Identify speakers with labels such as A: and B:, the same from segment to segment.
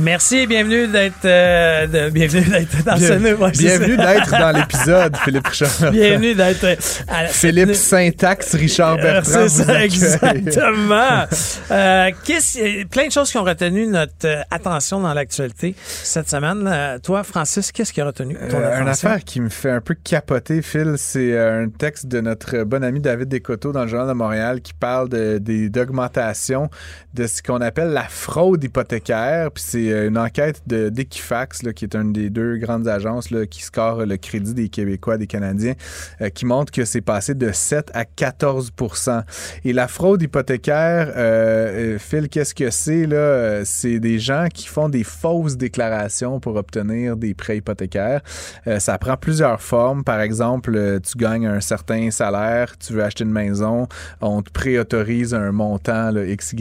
A: Merci et bienvenue d'être euh, de- bienvenue d'être dans ce
B: Bien-
A: ouais, c'est
B: bienvenue d'être dans l'épisode, Philippe Richard.
A: Bienvenue d'être euh, à la-
B: Philippe Syntaxe, Richard
A: Euh,
B: Bertrand.
A: C'est ça, exactement. Euh, qu'est-ce- plein de choses qui ont retenu notre euh, attention dans l'actualité cette semaine. Toi, Francis, qu'est-ce qui a retenu ton
B: Euh, une
A: attention?
B: affaire qui me fait un peu capoter, Phil, c'est euh, un texte de notre bon ami David Descoteaux dans le Journal de Montréal qui parle de- d'augmentation de ce qu'on appelle la fraude hypothécaire. Puis c'est euh, une enquête de d'Equifax, qui est une des deux grandes agences qui score le crédit des Québécois, des Canadiens, euh, qui montre que c'est passé de 7 à 14% Et la fraude hypothécaire, euh, Phil, qu'est-ce que c'est? là? C'est des gens qui font des fausses déclarations pour obtenir des prêts hypothécaires. Ça prend plusieurs formes. Par exemple, tu gagnes un certain salaire, tu veux acheter une maison, on te préautorise un montant là, XY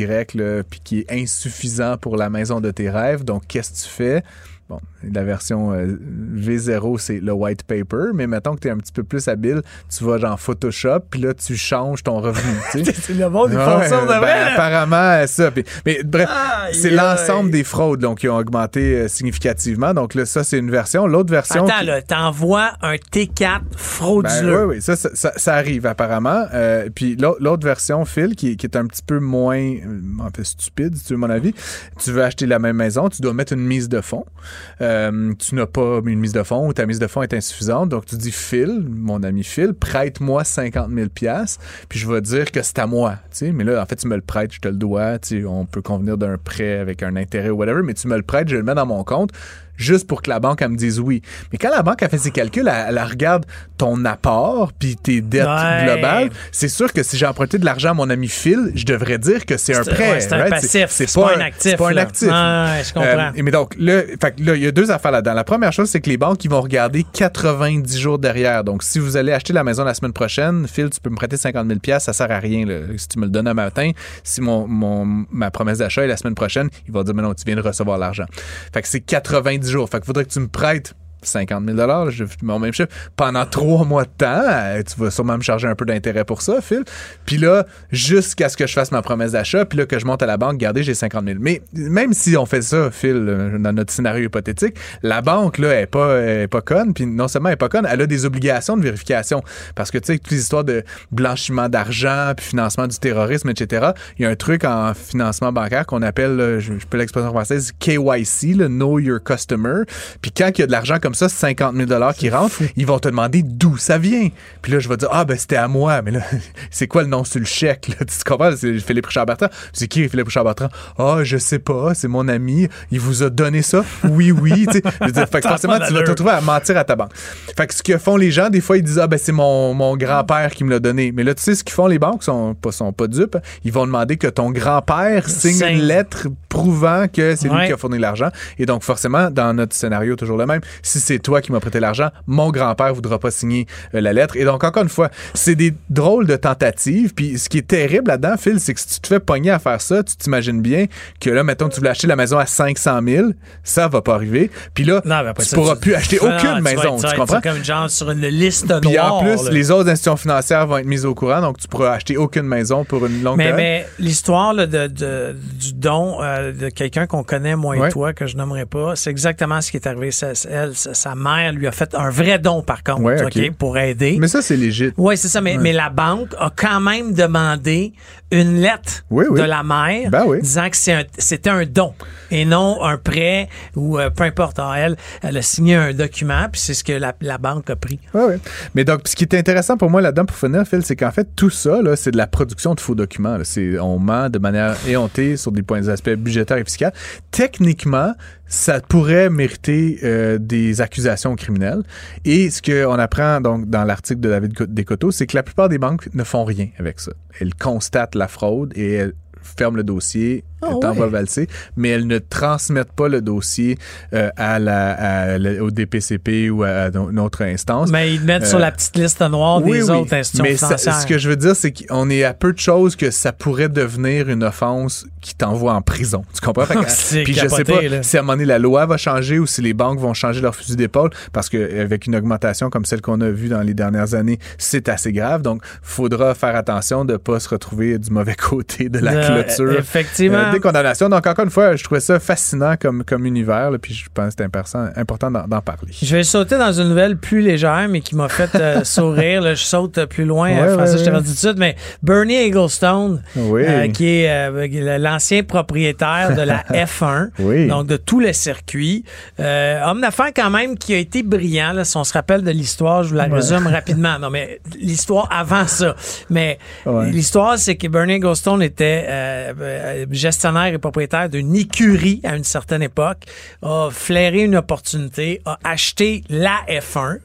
B: puis qui est insuffisant pour la maison de tes rêves. Donc, qu'est-ce que tu fais? Bon, la version euh, V0, c'est le white paper, mais mettons que tu es un petit peu plus habile, tu vas dans Photoshop, puis là, tu changes ton revenu.
A: C'est le monde, ils font ça, de
B: ben, apparemment, ça. Mais bref, c'est l'ensemble des fraudes donc, qui ont augmenté euh, significativement. Donc là, ça, c'est une version. L'autre version...
A: Attends,
B: qui-
A: là, t'envoies un T4 frauduleux.
B: ben, oui, oui, ça, ça, ça- ça arrive apparemment. Euh, puis l'au- l'autre version, Phil, qui, qui est un petit peu moins, un peu stupide, si tu veux mon avis, tu veux acheter la même maison, tu dois mettre une mise de fonds. Euh, tu n'as pas une mise de fonds ou ta mise de fonds est insuffisante, donc tu dis Phil, mon ami Phil, prête-moi 50 000 pièces, puis je vais dire que c'est à moi. Mais là, en fait, tu me le prêtes, je te le dois. On peut convenir d'un prêt avec un intérêt ou whatever, mais tu me le prêtes, je le mets dans mon compte juste pour que la banque elle me dise oui. Mais quand la banque a fait ses calculs, elle, elle regarde ton apport puis tes dettes
A: Ouais.
B: globales. C'est sûr que si j'ai emprunté de l'argent à mon ami Phil, je devrais dire que c'est un prêt.
A: ouais, c'est un
B: right?
A: passif, c'est pas un actif,
B: C'est pas un actif.
A: Ouais, je comprends.
B: Euh, mais donc, là, il y a deux affaires là-dedans. La première chose, c'est que les banques, ils vont regarder 90 jours derrière. Donc, si vous allez acheter la maison la semaine prochaine, Phil, tu peux me prêter 50 000 ça sert à rien. là. Si tu me le donnes un matin, si mon, mon- ma promesse d'achat est la semaine prochaine, il va dire, mais non, tu viens de recevoir l'argent. Fait que c'est 90 jours. Fait qu'il faudrait que tu me prêtes 50 000 là, je mon même chiffre, pendant trois mois de temps. Euh, tu vas sûrement me charger un peu d'intérêt pour ça, Phil. Puis là, jusqu'à ce que je fasse ma promesse d'achat, puis là, que je monte à la banque, regardez, j'ai 50 000. Mais même si on fait ça, Phil, euh, dans notre scénario hypothétique, la banque, là, elle est pas, est pas conne. Puis non seulement elle est pas conne, elle a des obligations de vérification. Parce que, tu sais, toutes les histoires de blanchiment d'argent, puis financement du terrorisme, etc., il y a un truc en financement bancaire qu'on appelle, je, je peux l'expression française, KYC, le Know Your Customer. Puis quand il y a de l'argent comme ça, 50 000 qui rentrent, ils vont te demander d'où ça vient. Puis là, je vais dire, ah, ben, c'était à moi. Mais là, c'est quoi le nom sur le chèque? Là? Tu comprends? C'est Philippe Richard Bertrand. C'est qui Philippe Richard Bertrand? Ah, je sais pas, c'est mon ami. Il vous a donné ça? Oui, oui. tu sais. Je veux dire, fait que
A: Ça a
B: forcément, tu vas te retrouver à mentir à ta banque. Fait que ce que font les gens, des fois, ils disent, ah, ben, c'est mon, mon grand-père qui me l'a donné. Mais là, tu sais, ce qu'ils font les banques, sont pas, sont pas dupes. Ils vont demander que ton grand-père signe
A: Signe.
B: une lettre prouvant que c'est lui qui a fourni l'argent. Et donc, forcément, dans notre scénario, toujours le même, si c'est toi qui m'as prêté l'argent, mon grand-père voudra pas signer euh, la lettre. Et donc, encore une fois, c'est des drôles de tentatives. Puis, ce qui est terrible là-dedans, Phil, c'est que si tu te fais pogner à faire ça, tu t'imagines bien que là, mettons, tu voulais acheter la maison à 500 000, ça va pas arriver. Puis là,
A: Non,
B: tu
A: ça,
B: pourras
A: tu-
B: plus acheter aucune
A: tu
B: maison. Tu
A: être
B: comprends?
A: comme genre sur une liste
B: Puis
A: noire.
B: en plus,
A: là.
B: les autres institutions financières vont être mises au courant, donc tu pourras acheter aucune maison pour une longue
A: Mais,
B: période.
A: mais l'histoire là, de, de- du don euh, de quelqu'un qu'on connaît, moi et
B: Ouais.
A: toi, que je nommerai pas, c'est exactement ce qui est arrivé. Ça- elle, sa, mère lui a fait un vrai don, par contre,
B: Ouais,
A: pour aider.
B: Mais ça, c'est légit.
A: Oui, c'est ça, mais, mais la banque a quand même demandé une lettre
B: Oui, oui.
A: de la mère
B: Ben oui.
A: disant que un- c'était un don et non un prêt ou euh, peu importe. Alors, elle, elle a signé un document, puis c'est ce que la, la banque a pris.
B: Ouais, ouais. Mais donc, ce qui est intéressant pour moi là-dedans, pour finir, Phil, c'est qu'en fait, tout ça, c'est de la production de faux documents. là. On ment de manière éhontée sur des points des aspects budgétaires et fiscaux. Techniquement, ça pourrait mériter euh, des accusations criminelles. Et ce qu'on apprend donc dans l'article de David Co- Descoteaux, c'est que la plupart des banques ne font rien avec ça. Elles constatent la fraude et elles ferment le dossier,
A: Ah ouais.
B: valser, mais elles ne transmettent pas le dossier euh, à la, à la- au DPCP ou à, une autre instance.
A: Mais ils mettent sur
B: Euh,
A: la petite liste noire des autres institutions
B: Mais ça-
A: financières.
B: ce que je veux dire, c'est qu'on est à peu de choses que ça pourrait devenir une offense qui t'envoie en prison. Tu comprends?
A: C'est
B: Puis je sais pas
A: là.
B: si à un moment donné la loi va changer ou si les banques vont changer leur fusil d'épaule parce qu'avec une augmentation comme celle qu'on a vue dans les dernières années, c'est assez grave. Donc, faudra faire attention de pas se retrouver du mauvais côté de la
A: Euh,
B: clôture.
A: effectivement.
B: Euh, des condamnations. Donc, encore une fois, je trouvais ça fascinant comme, comme univers. là, puis je pense que c'est important, d'en parler.
A: Je vais sauter dans une nouvelle plus légère, mais qui m'a fait euh, sourire. là. je saute plus loin,
B: Ouais,
A: euh, Francis,
B: ouais,
A: je
B: ouais.
A: dit tout de suite, mais Bernie
B: Oui.
A: euh, qui est euh, l'ancien propriétaire de la F1,
B: Oui.
A: donc de tout le circuit. Euh, homme d'affaires quand même qui a été brillant. Là, si on se rappelle de l'histoire, je vous la résume rapidement. Non, mais l'histoire avant ça. Mais l'histoire, c'est que Bernie Egglestone était euh, euh, et propriétaire d'une écurie à une certaine époque, a flairé une opportunité, a acheté la F1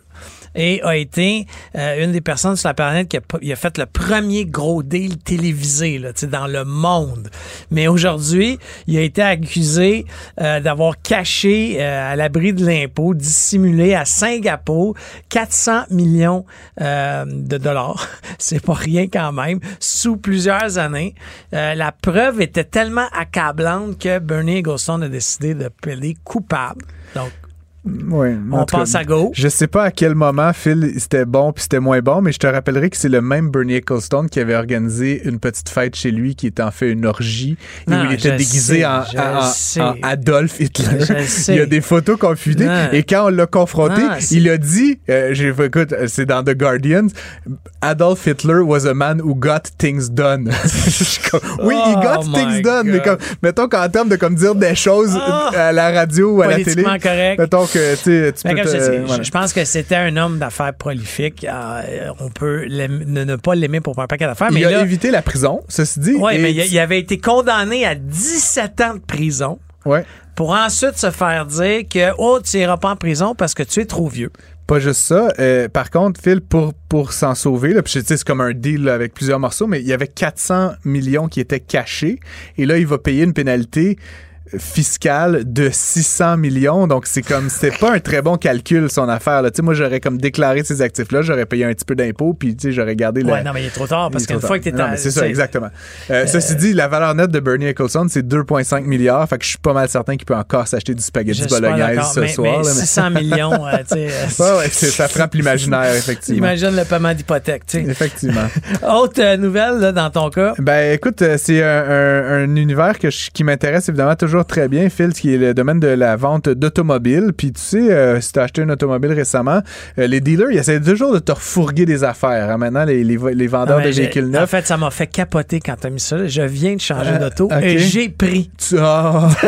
A: et a été euh, une des personnes sur la planète qui a, il a fait le premier gros deal télévisé là, dans le monde. Mais aujourd'hui, il a été accusé euh, d'avoir caché euh, à l'abri de l'impôt, dissimulé à Singapour 400 millions euh, de dollars. C'est pas rien quand même, sous plusieurs années. Euh, la preuve était tellement accablante que Bernie Egglestone a décidé de plaider coupable. Donc,
B: En
A: on
B: tout cas,
A: passe à gauche.
B: Je sais pas à quel moment Phil c'était bon puis c'était moins bon, mais je te rappellerai que c'est le même Bernie Ecclestone qui avait organisé une petite fête chez lui qui était en fait une orgie
A: Non,
B: où il était déguisé
A: sais,
B: en, Adolf Hitler. Il y a des photos confusées
A: Non.
B: et quand on l'a confronté,
A: Non,
B: il a dit, euh, j'ai écoute, c'est dans The Guardian, Adolf Hitler was a man who got things done. Oui, il
A: Oh
B: got
A: my
B: things done, mais
A: God.
B: comme mettons qu'en termes de comme dire des choses
A: Ah.
B: à la radio ou à la télé,
A: correct.
B: mettons que tu peux
A: je,
B: voilà.
A: pense que c'était un homme d'affaires prolifique. Euh, on peut ne, ne pas l'aimer pour un paquet d'affaires. Mais
B: il a
A: là,
B: évité la prison, ceci dit. et-
A: mais il, il avait été condamné à 17 ans de prison
B: Ouais.
A: pour ensuite se faire dire que oh, tu iras pas en prison parce que tu es trop vieux.
B: Pas juste ça. euh, par contre, Phil, pour, pour s'en sauver, là, puis c'est comme un deal là, avec plusieurs morceaux, mais il y avait 400 millions qui étaient cachés. Et là, il va payer une pénalité fiscale de 600 millions. Donc, c'est comme, c'est pas un très bon calcul, son affaire. Là. Tu sais, moi, j'aurais comme déclaré ces actifs-là, j'aurais payé un petit peu d'impôts, puis tu sais, j'aurais gardé la...
A: Ouais, non, mais il est trop tard parce qu'une fois que tu
B: Non, mais c'est ça, exactement. Euh, ceci dit, la valeur nette de Bernie Ecclestone, c'est 2,5 milliards. Fait que je suis pas mal certain qu'il peut encore s'acheter du spaghetti bolognaise ce
A: mais,
B: soir.
A: mais
B: là, mais-
A: 600 millions, euh, tu sais, euh,
B: Ouais, ouais, c'est- ça frappe l'imaginaire, effectivement.
A: Imagine le paiement d'hypothèque, tu sais.
B: Effectivement.
A: Autre euh, nouvelle là, dans ton cas?
B: Ben écoute, euh, c'est un, un- un univers que je- qui m'intéresse évidemment toujours très bien, Phil, qui est le domaine de la vente d'automobiles. Puis tu sais, euh, si tu as acheté une automobile récemment, euh, les dealers, ils essaient toujours de te refourguer des affaires. hein. Maintenant, les, les, les vendeurs de véhicules
A: En
B: neufs.
A: fait, ça m'a fait capoter quand t'as mis ça. Je viens de changer
B: Euh,
A: d'auto et j'ai pris.
B: Tu- Ah.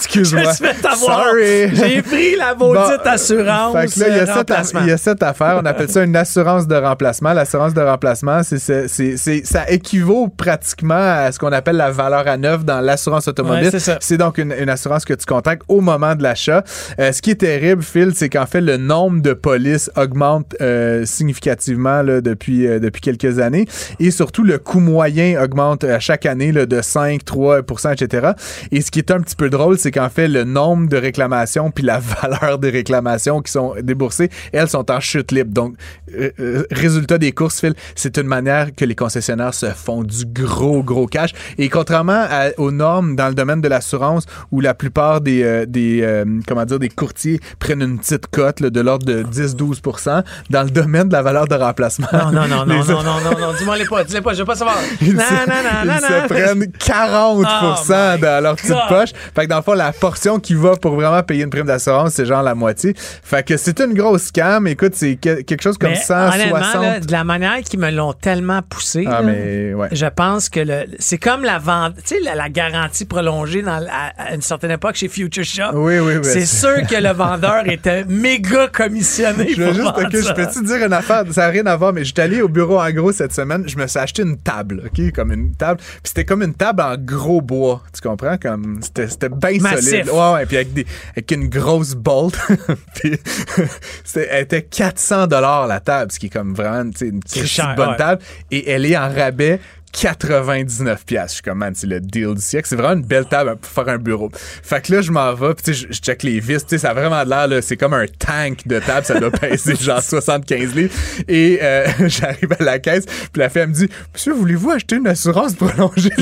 A: Je
B: Excuse-moi.
A: me suis fait avoir. J'ai pris la maudite
B: Bon,
A: assurance.
B: Fait que là, il y, a
A: euh,
B: cette
A: remplacement.
B: aff- il y a cette affaire, on appelle ça une assurance de remplacement. L'assurance de remplacement, c'est, c'est, c'est- c'est- ça équivaut pratiquement à ce qu'on appelle la valeur à neuf dans l'assurance automobile.
A: Ouais, c'est
B: donc une, une assurance que tu contactes au moment de l'achat. Euh, ce qui est terrible, Phil, c'est qu'en fait, le nombre de polices augmente euh, significativement là, depuis, euh, depuis quelques années. Et surtout, le coût moyen augmente à chaque année là, de 5, 3 etc. Et ce qui est un petit peu drôle, c'est qu'en fait, le nombre de réclamations puis la valeur des réclamations qui sont déboursées, elles sont en chute libre. Donc, euh, euh, résultat des courses, Phil, c'est une manière que les concessionnaires se font du gros, gros cash. Et contrairement aux normes dans le domaine de l'assurance où la plupart des, euh, des euh, comment dire, des courtiers prennent une petite cote là, de l'ordre de 10-12% dans le domaine de la valeur de remplacement.
A: Non, non, non, non, non, non, non, non, dis-moi les pas, dis-les pas, je veux pas savoir.
B: Ils,
A: Non,
B: se,
A: non, non,
B: ils
A: non,
B: se
A: non.
B: prennent 40
A: Oh
B: dans leur petite
A: God.
B: poche. Fait que dans le fond, la portion qui va pour vraiment payer une prime d'assurance, c'est genre la moitié. Fait que c'est une grosse scam. Écoute, c'est que- quelque chose comme
A: Mais
B: 160.
A: honnêtement, là, de la manière qu'ils me l'ont tellement poussé,
B: ah,
A: là,
B: mais ouais.
A: je pense que le, c'est comme la vente, tu sais, la, la garantie prolongée dans, à, à une certaine époque chez Future Shop.
B: Oui, oui, oui.
A: C'est sûr que le vendeur était méga commissionné.
B: Je veux juste, je
A: ça.
B: peux-tu dire une affaire? Ça n'a rien à voir, mais j'étais allé au bureau en gros cette semaine. Je me suis acheté une table, ok? Comme une table. Puis c'était comme une table en gros bois. Tu comprends? Comme, c'était, c'était bien solide. Ouais, ouais. Puis avec, des, avec une grosse bolt. puis c'était, elle était 400 la table, ce qui est comme vraiment, une de bonne
A: ouais.
B: table. Et elle est en rabais. 99 pièces. Je suis comme, man, c'est le deal du siècle. C'est vraiment une belle table pour faire un bureau. Fait que là, je m'en vais, puis tu sais, je, je check les vis. Tu sais, ça a vraiment l'air, là, c'est comme un tank de table. Ça doit peser genre 75 livres. Et euh, j'arrive à la caisse, puis la fille, elle me dit, Monsieur, voulez-vous acheter une assurance prolongée?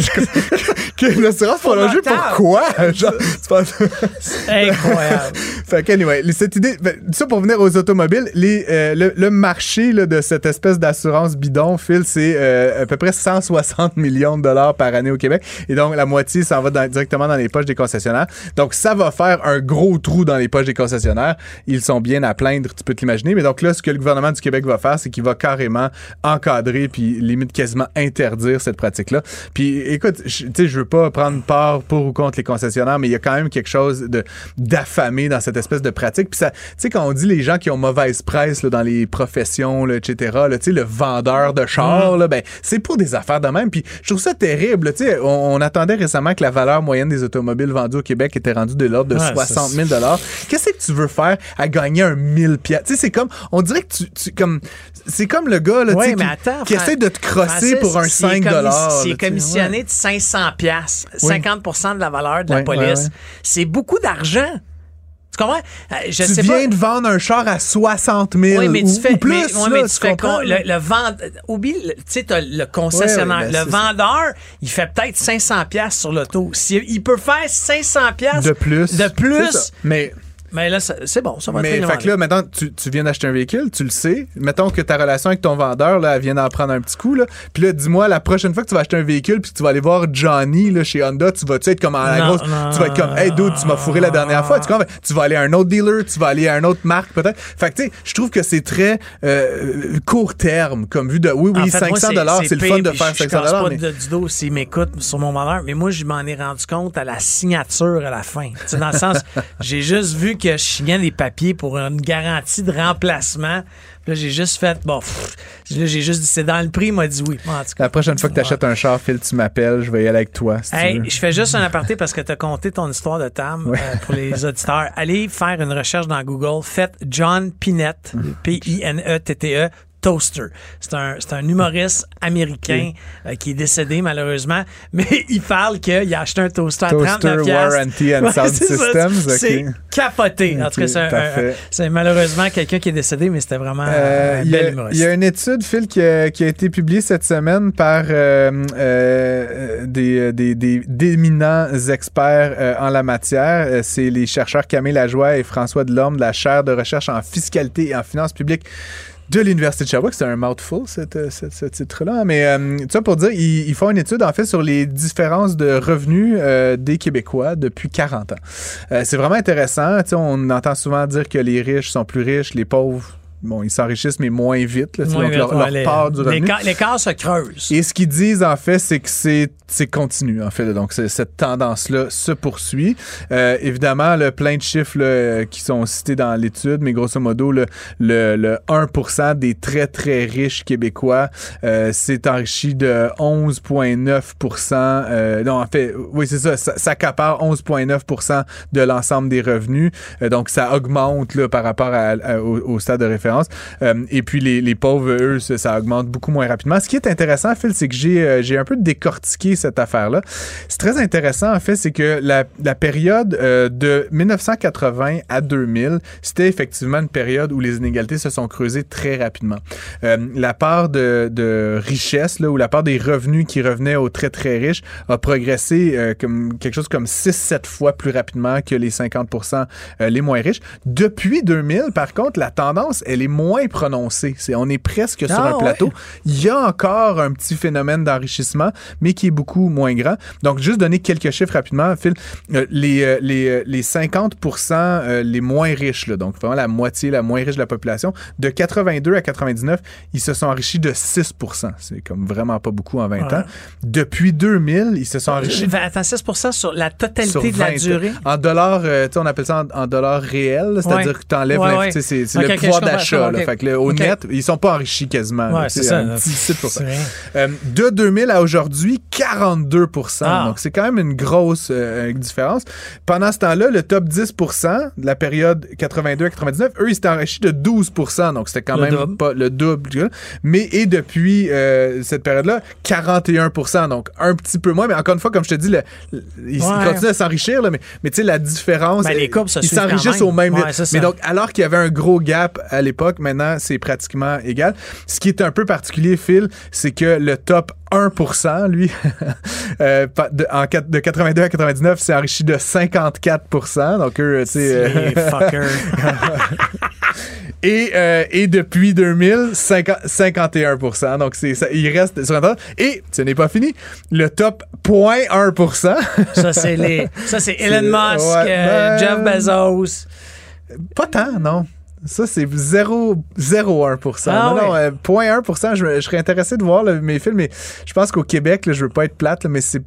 B: Une assurance
A: Pour
B: prolongée, pourquoi? Genre, c'est pas-
A: Incroyable.
B: fait que, anyway, cette idée, ben, ça pour venir aux automobiles, les, euh, le, le marché là, de cette espèce d'assurance bidon, Phil, c'est euh, à peu près 160 millions de dollars par année au Québec. Et donc, la moitié s'en va dans- directement dans les poches des concessionnaires. Donc, ça va faire un gros trou dans les poches des concessionnaires. Ils sont bien à plaindre, tu peux te l'imaginer. Mais donc là, ce que le gouvernement du Québec va faire, c'est qu'il va carrément encadrer puis limite quasiment interdire cette pratique-là. Puis, écoute, tu sais, je veux pas prendre part pour ou contre les concessionnaires, mais il y a quand même quelque chose de d'affamé dans cette espèce de pratique. Puis ça, tu sais, quand on dit les gens qui ont mauvaise presse là, dans les professions, là, etc., là, tu sais, le vendeur de chars, là, ben, c'est pour des affaires de même. Puis je trouve ça terrible. Tu sais, on, on attendait récemment que la valeur moyenne des automobiles vendues au Québec était rendue de l'ordre de
A: Ouais,
B: 60
A: ça,
B: 000 Qu'est-ce que tu veux faire à gagner un 1000 pièces? Tu sais, c'est comme, on dirait que tu, tu comme, c'est comme le gars, là,
A: mais
B: qui,
A: attends,
B: qui
A: Fran-
B: essaie de te crosser
A: Francis,
B: pour un
A: s'il est
B: 5
A: commis-
B: là,
A: S'il
B: tu
A: est
B: sais,
A: commissionné
B: ouais.
A: de 500 pièces,
B: Oui.
A: 50% de la valeur de la police, c'est beaucoup d'argent. Tu comprends? Euh, Je
B: tu
A: sais
B: viens
A: pas.
B: de vendre un char à 60 000
A: Oui, mais
B: ou,
A: tu fais,
B: ou plus,
A: mais, ouais,
B: là,
A: mais tu fais
B: comprends,
A: le, le vend, oublie, tu sais, le concessionnaire,
B: ben,
A: le
B: ça.
A: vendeur, il fait peut-être 500 pièces sur l'auto. Il peut faire 500 pièces
B: de plus.
A: de plus.
B: Mais
A: Mais là, c'est bon, ça va
B: Mais fait que là, maintenant, tu, tu viens d'acheter un véhicule, tu le sais. Mettons que ta relation avec ton vendeur, là, elle vient d'en prendre un petit coup, là. Puis là, dis-moi, la prochaine fois que tu vas acheter un véhicule, puis que tu vas aller voir Johnny, là, chez Honda, tu vas-tu être comme à la
A: Non,
B: grosse.
A: non,
B: tu vas être comme, hey, dude, tu m'as fourré la dernière fois. Tu, tu vas aller à un autre dealer, tu vas aller à une autre marque, peut-être. Fait que, tu sais, je trouve que c'est très euh, court terme, comme vu de, oui, oui,
A: En fait, moi,
B: 500 dollars, c'est le fun de faire
A: je-
B: 500
A: Je pas de, du dos s'il m'écoute sur mon malheur, mais moi, je m'en ai rendu compte à la signature à la fin. Tu sais, dans le sens, j'ai juste vu que je signais des papiers pour une garantie de remplacement. Puis là, j'ai juste fait, bon, pff, là, j'ai juste dit, c'est dans le prix, il m'a dit oui. En tout cas.
B: La prochaine fois que tu achètes un char, Phil, tu m'appelles, je vais y aller avec toi. Si
A: Hey, je fais juste un aparté parce que tu as compté ton histoire de Tam euh, pour les auditeurs. Allez faire une recherche dans Google. Faites John Pinette, P-I-N-E-T-T-E, Toaster. C'est un, un humoriste américain euh, qui est décédé malheureusement, mais il parle qu'il a acheté un toaster à
B: Toaster
A: 39 piastres.
B: Warranty and
A: Ouais,
B: Sound. Systems.
A: C'est capoté. en tout cas, c'est, un- un- malheureusement quelqu'un qui est décédé, mais c'était vraiment
B: Euh,
A: un
B: Il y,
A: bel
B: a-
A: humoriste.
B: il y a une étude, Phil, qui a, qui a été publiée cette semaine par euh, euh, des, des, des- d'éminents experts euh, en la matière. Euh, C'est les chercheurs Camille Lajoie et François Delorme de la chaire de recherche en fiscalité et en finances publiques de l'Université de Sherbrooke. C'est un mouthful, cette- cette- ce titre-là. Mais euh, ça pour dire, ils, ils font une étude, en fait, sur les différences de revenus euh, des Québécois depuis 40 ans. Euh, c'est vraiment intéressant. Tu sais, on entend souvent dire que les riches sont plus riches, les pauvres, bon, ils s'enrichissent, mais moins vite. Là,
A: Moins
B: donc,
A: vite,
B: leur,
A: ouais,
B: leur
A: les-
B: part du revenu.
A: l'écart- se creuse.
B: Et ce qu'ils disent, en fait, c'est que c'est, c'est continu, en fait. là. Donc, cette tendance-là se poursuit. Euh, évidemment, le plein de chiffres là, qui sont cités dans l'étude, mais grosso modo, le, le, le 1 des très, très riches Québécois euh, s'est enrichi de 11,9 euh, Non, en fait, oui, c'est ça. Ça, ça accapare 11,9 de l'ensemble des revenus. Euh, donc, ça augmente là, par rapport à- à- au, au stade de référence Euh, et puis les, pauvres, eux, ça, augmente beaucoup moins rapidement. Ce qui est intéressant, Phil, c'est que j'ai euh, j'ai un peu décortiqué cette affaire-là. C'est très intéressant, en fait, c'est que la, période euh, de 1980 à 2000, c'était effectivement une période où les inégalités se sont creusées très rapidement. La part de, richesse, là, ou la part des revenus qui revenaient aux très très riches a progressé comme quelque chose comme 6-7 fois plus rapidement que les 50% euh, les moins riches. Depuis 2000, par contre, la tendance, elle est moins prononcée. C'est, on est presque sur
A: Ah,
B: un plateau. Il y a encore un petit phénomène d'enrichissement, mais qui est beaucoup moins grand. Donc, juste donner quelques chiffres rapidement, Phil. Euh, les, euh, les, euh, les 50 euh, les moins riches, là, donc vraiment la moitié, la moins riche de la population, de 82 à 99, ils se sont enrichis de 6% C'est comme vraiment pas beaucoup en 20
A: Ouais.
B: ans. Depuis 2000, ils se sont enrichis
A: Euh, Attends, 6 sur la totalité
B: sur
A: de la
B: 20.
A: durée?
B: En dollars, euh, on appelle ça en, en dollars réels, c'est-à-dire
A: Ouais.
B: que tu enlèves
A: Ouais,
B: l'inf-
A: ouais.
B: tu sais, c'est, c'est
A: Ok,
B: le pouvoir
A: comprends,
B: d'achat. Fait que au net, ils sont pas enrichis quasiment.
A: Ouais, c'est ça.
B: un petit 6%.
A: C'est rien.
B: Euh, de 2000 à aujourd'hui, 42
A: Ah.
B: Donc, c'est quand même une grosse euh, différence. Pendant ce temps-là, le top 10 de la période 82 à 99, eux, ils s'étaient enrichis de 12% Donc, c'était quand
A: Le
B: même
A: double.
B: pas le double. Mais, et depuis euh, cette période-là, 41% Donc, un petit peu moins. Mais encore une fois, comme je te dis, le- le- ils
A: Ouais.
B: continuent à s'enrichir, mais, mais tu sais, la différence.
A: Ben, les se
B: Ils s'enrichissent au même
A: Ouais, ça.
B: Mais donc, alors qu'il y avait un gros gap à l'époque, maintenant, c'est pratiquement égal. Ce qui est un peu particulier, Phil, c'est que le top 1%, lui, euh, de, en, de 82 à 99, s'est enrichi de 54 Donc, eux, tu sais... euh, et, euh, et depuis 2000, 50 51 Donc, c'est, ça, il reste sur Internet. Et ce n'est pas fini. Le top 0.1
A: ça, c'est les. Ça, c'est Elon Musk,
B: ouais,
A: euh,
B: ben-
A: Jeff Bezos.
B: Pas tant, non. Ça, c'est 0,01
A: Ah
B: Non, non,
A: ouais.
B: euh, 0,1 je, je serais intéressé de voir là, mes films, mais je pense qu'au Québec, là, je veux pas être plate, là, mais c'est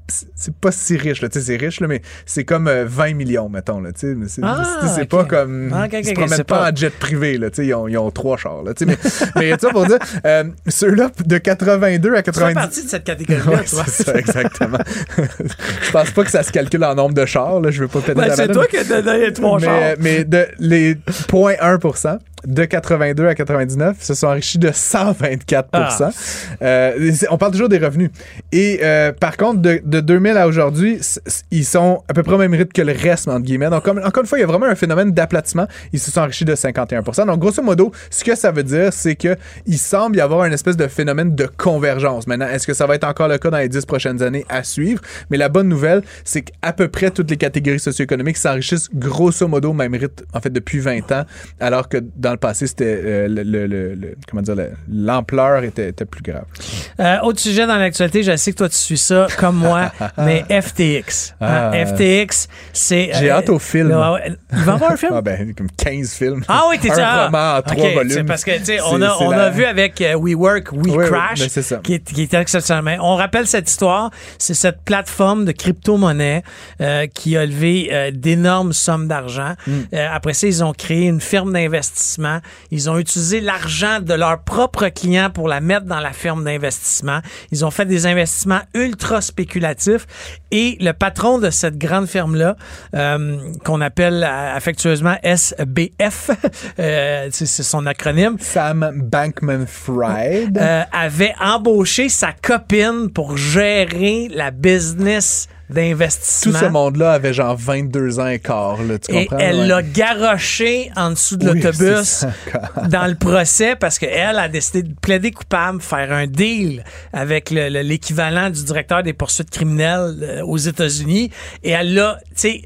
B: pas si riche. là. Tu sais, C'est riche, là, mais c'est comme euh, 20 millions, mettons. C'est
A: Ah,
B: pas comme.
A: Ah, ok, ok,
B: ils se promènent pas,
A: pas-
B: en jet privé. Là, tu sais, ils, ont, ils ont trois chars. Là, tu sais, mais mais ça pour dire, euh, ceux-là, de 82 à
A: Tu fais
B: 90.
A: partie de cette catégorie-là,
B: Ouais,
A: toi.
B: c'est ça, exactement. je pense pas que ça se calcule en nombre de chars. Là, je veux pas péter
A: Ben, c'est toi qui as donné trois chars.
B: euh, mais de, les 0.1 that? De 82 à 99 se sont enrichis de 124
A: Ah.
B: Euh, On parle toujours des revenus. Et euh, par contre, de, de 2000 à aujourd'hui, ils sont à peu près au même rythme que le reste, entre guillemets. Donc, comme- encore une fois, il y a vraiment un phénomène d'aplatissement. Ils se sont enrichis de 51% Donc, grosso modo, ce que ça veut dire, c'est que il semble y avoir une espèce de phénomène de convergence. Maintenant, est-ce que ça va être encore le cas dans les 10 prochaines années à suivre? Mais la bonne nouvelle, c'est qu'à peu près toutes les catégories socio-économiques s'enrichissent grosso modo au même rythme, en fait, depuis 20 ans, alors que dans le passé, c'était euh, le, le- le- le- comment dire, le- l'ampleur était, était plus grave.
A: Euh, autre sujet dans l'actualité, je sais que toi tu suis ça comme moi, mais FTX. hein,
B: Ah.
A: FTX, c'est.
B: J'ai
A: euh,
B: hâte au film.
A: il va y avoir un film?
B: Ah ben, comme 15 films.
A: Ah oui, t'es
B: Un
A: ah,
B: roman en trois volumes.
A: Parce que, tu sais, on, a, on
B: la-
A: a vu avec WeWork,
B: oui,
A: WeCrash,
B: ça.
A: qui, est, qui est exceptionnellement. On rappelle cette histoire. C'est cette plateforme de crypto-monnaie euh, qui a levé d'énormes sommes d'argent.
B: Mm.
A: Après ça, ils ont créé une firme d'investissement. Ils ont utilisé l'argent de leurs propres clients pour la mettre dans la firme d'investissement. Ils ont fait des investissements ultra spéculatifs. Et le patron de cette grande firme-là, euh, qu'on appelle affectueusement SBF, euh, c'est c'est son acronyme,
B: Sam Bankman-Fried.
A: euh, avait embauché sa copine pour gérer la business
B: Tout
A: d'investissement.
B: ce monde-là avait genre 22 ans et quart, là, tu
A: Et
B: comprends?
A: elle
B: Ouais.
A: l'a garoché en dessous de
B: Oui,
A: l'autobus dans le procès parce qu'elle a décidé de plaider coupable, faire un deal avec le- le- l'équivalent du directeur des poursuites criminelles euh, aux États-Unis. Et elle l'a, tu sais,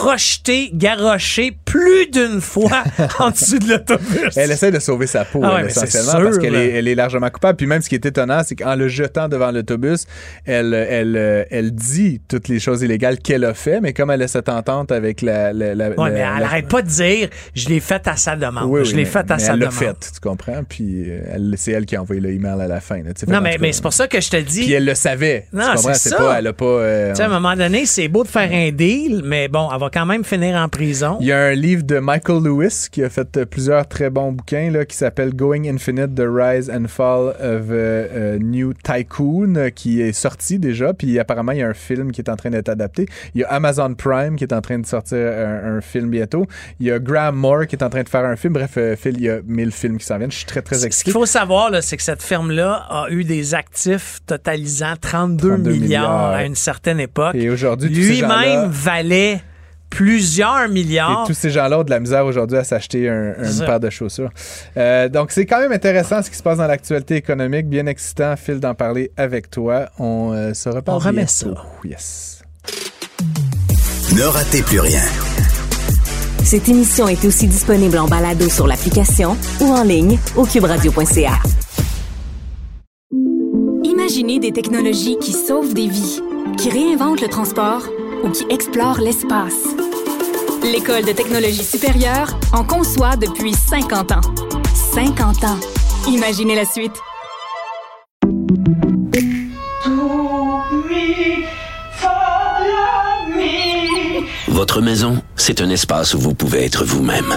A: projeté, garoché plus d'une fois en dessous de l'autobus.
B: Elle essaie de sauver sa peau,
A: Ah ouais,
B: elle, essentiellement,
A: sûr,
B: parce qu'elle est, elle est largement coupable. Puis même ce qui est étonnant, c'est qu'en le jetant devant l'autobus, elle, elle, euh, elle dit toutes les choses illégales qu'elle a fait, mais comme elle a cette entente avec la... la, la-
A: Ouais,
B: la-
A: mais elle
B: la-
A: arrête pas de dire je l'ai fait à sa demande.
B: Oui, oui,
A: je l'ai
B: mais-
A: fait à
B: mais
A: sa
B: elle l'a
A: demande.
B: fait, tu comprends? Puis euh, c'est elle qui a envoyé le email à la fin. là,
A: Non, mais, c'est pour ça que je te dis.
B: Puis elle le savait.
A: Non,
B: tu comprends?
A: c'est ça.
B: pas, elle a pas... euh,
A: Tu sais, à un moment donné, c'est beau de faire un deal, mais bon, elle va quand même finir en prison.
B: Il y a un livre de Michael Lewis qui a fait euh, plusieurs très bons bouquins là, qui s'appelle Going Infinite: The Rise and Fall of euh, euh, New Tycoon qui est sorti déjà. Puis apparemment, il y a un film qui est en train d'être adapté. Il y a Amazon Prime qui est en train de sortir un, un film bientôt. Il y a Graham Moore qui est en train de faire un film. Bref, Phil, il y a mille films qui s'en viennent. Je suis très, très
A: Ce qu'il
B: excité.
A: faut savoir, c'est que cette firme-là a eu des actifs totalisant 32,
B: 32
A: milliards,
B: milliards.
A: à une certaine époque.
B: Et aujourd'hui,
A: Lui-même valait plusieurs
B: Et
A: milliards.
B: tous ces gens-là ont de la misère aujourd'hui à s'acheter un- une paire de chaussures. Euh, donc, c'est quand même intéressant ce qui se passe dans l'actualité économique. Bien excitant, Phil, d'en parler avec toi. On euh, se reparle
A: On remet
B: bientôt.
A: ça.
B: Yes.
C: Ne ratez plus rien.
D: Cette émission est aussi disponible en balado sur l'application ou en ligne au cuberadio.ca.
E: Imaginez des technologies qui sauvent des vies, qui réinventent le transport ou qui explorent l'espace. L'École de technologie supérieure en conçoit depuis 50 ans. 50 ans. Imaginez la suite.
F: Votre maison, c'est un espace où vous pouvez être vous-même.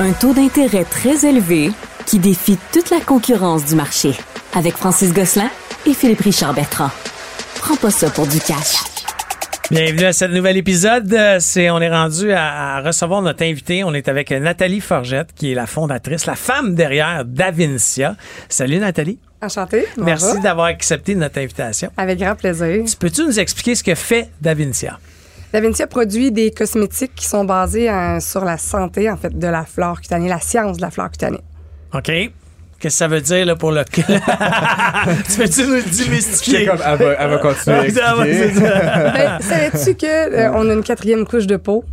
D: Un taux d'intérêt très élevé qui défie toute la concurrence du marché. Avec Francis Gosselin et Philippe Richard Bertrand. Prends pas ça pour du cash.
A: Bienvenue à ce nouvel épisode. Euh, C'est, on est rendu à, à recevoir notre invité. On est avec Nathalie Forgette, qui est la fondatrice, la femme derrière Davincia. Salut Nathalie.
G: Enchantée.
A: Merci d'avoir accepté notre invitation.
G: Avec grand plaisir.
A: Peux-tu nous expliquer ce que fait Davincia?
G: Davincia produit des cosmétiques qui sont basés euh, sur la santé, en fait, de la flore cutanée, la science de la flore cutanée.
A: OK? Qu'est-ce que ça veut dire là, pour le. tu peux-tu nous le démystifier?
B: Comme, elle, va, elle va continuer à
A: Ah,
G: ben, savais-tu que euh, on a une quatrième couche de peau?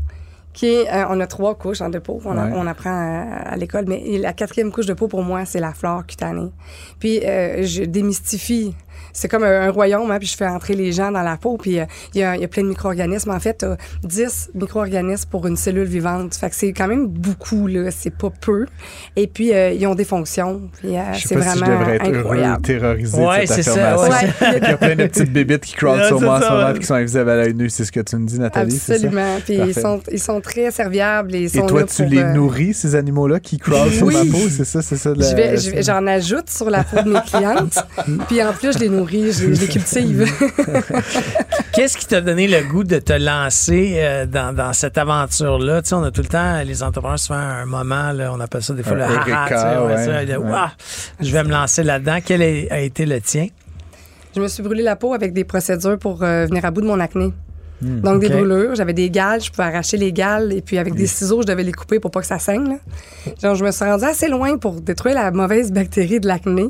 G: Qui est, euh, on a trois couches hein, de peau, on, a-
B: Ouais.
G: on apprend à, à l'école, mais la quatrième couche de peau pour moi, c'est la flore cutanée. Puis euh, je démystifie. C'est comme un, un royaume, hein, puis je fais entrer les gens dans la peau, puis euh, il y, a, il y a plein de micro-organismes. En fait, t'as 10 micro-organismes pour une cellule vivante. Fait que c'est quand même beaucoup, là. C'est pas peu. Et puis, euh, ils ont des fonctions. Puis, euh, c'est
B: pas si je
G: vraiment
B: devrais être
G: incroyable.
B: terrorisé
A: Ouais,
B: cette
A: c'est ça,
B: affirmation.
G: ouais.
B: Il y a plein de petites bébites qui
A: Ouais,
B: sur moi en ce
A: ça,
B: moment qui sont invisibles à l'œil nu. C'est ce que tu me dis, Nathalie, c'est ça?
G: Absolument. Puis ils sont, ils sont très serviables et ils sont
B: Et toi,
G: là
B: tu
G: pour,
B: les
G: euh,
B: nourris, ces animaux-là, qui crowdent sur ma peau? C'est ça, c'est ça? de la-
G: Je vais, je vais- j'en ajoute sur la peau de mes clientes. puis en plus, je les nourris, je les, je les cultive.
A: Qu'est-ce qui t'a donné le goût de te lancer euh, dans, dans cette aventure-là? Tu sais, on a tout le temps, les entrepreneurs, souvent un moment, là, on appelle ça des fois
B: Un
A: le haha, ouais,
B: ouais. Ouais.
A: Je vais me lancer là-dedans. Quel a, a été le tien?
G: je me suis brûlé la peau avec des procédures pour euh, venir à bout de mon acné. Donc, des brûlures. J'avais des gales, je pouvais arracher les gales et puis avec des ciseaux, je devais les couper pour pas que ça saigne. là. Genre, je me suis rendue assez loin pour détruire la mauvaise bactérie de l'acné.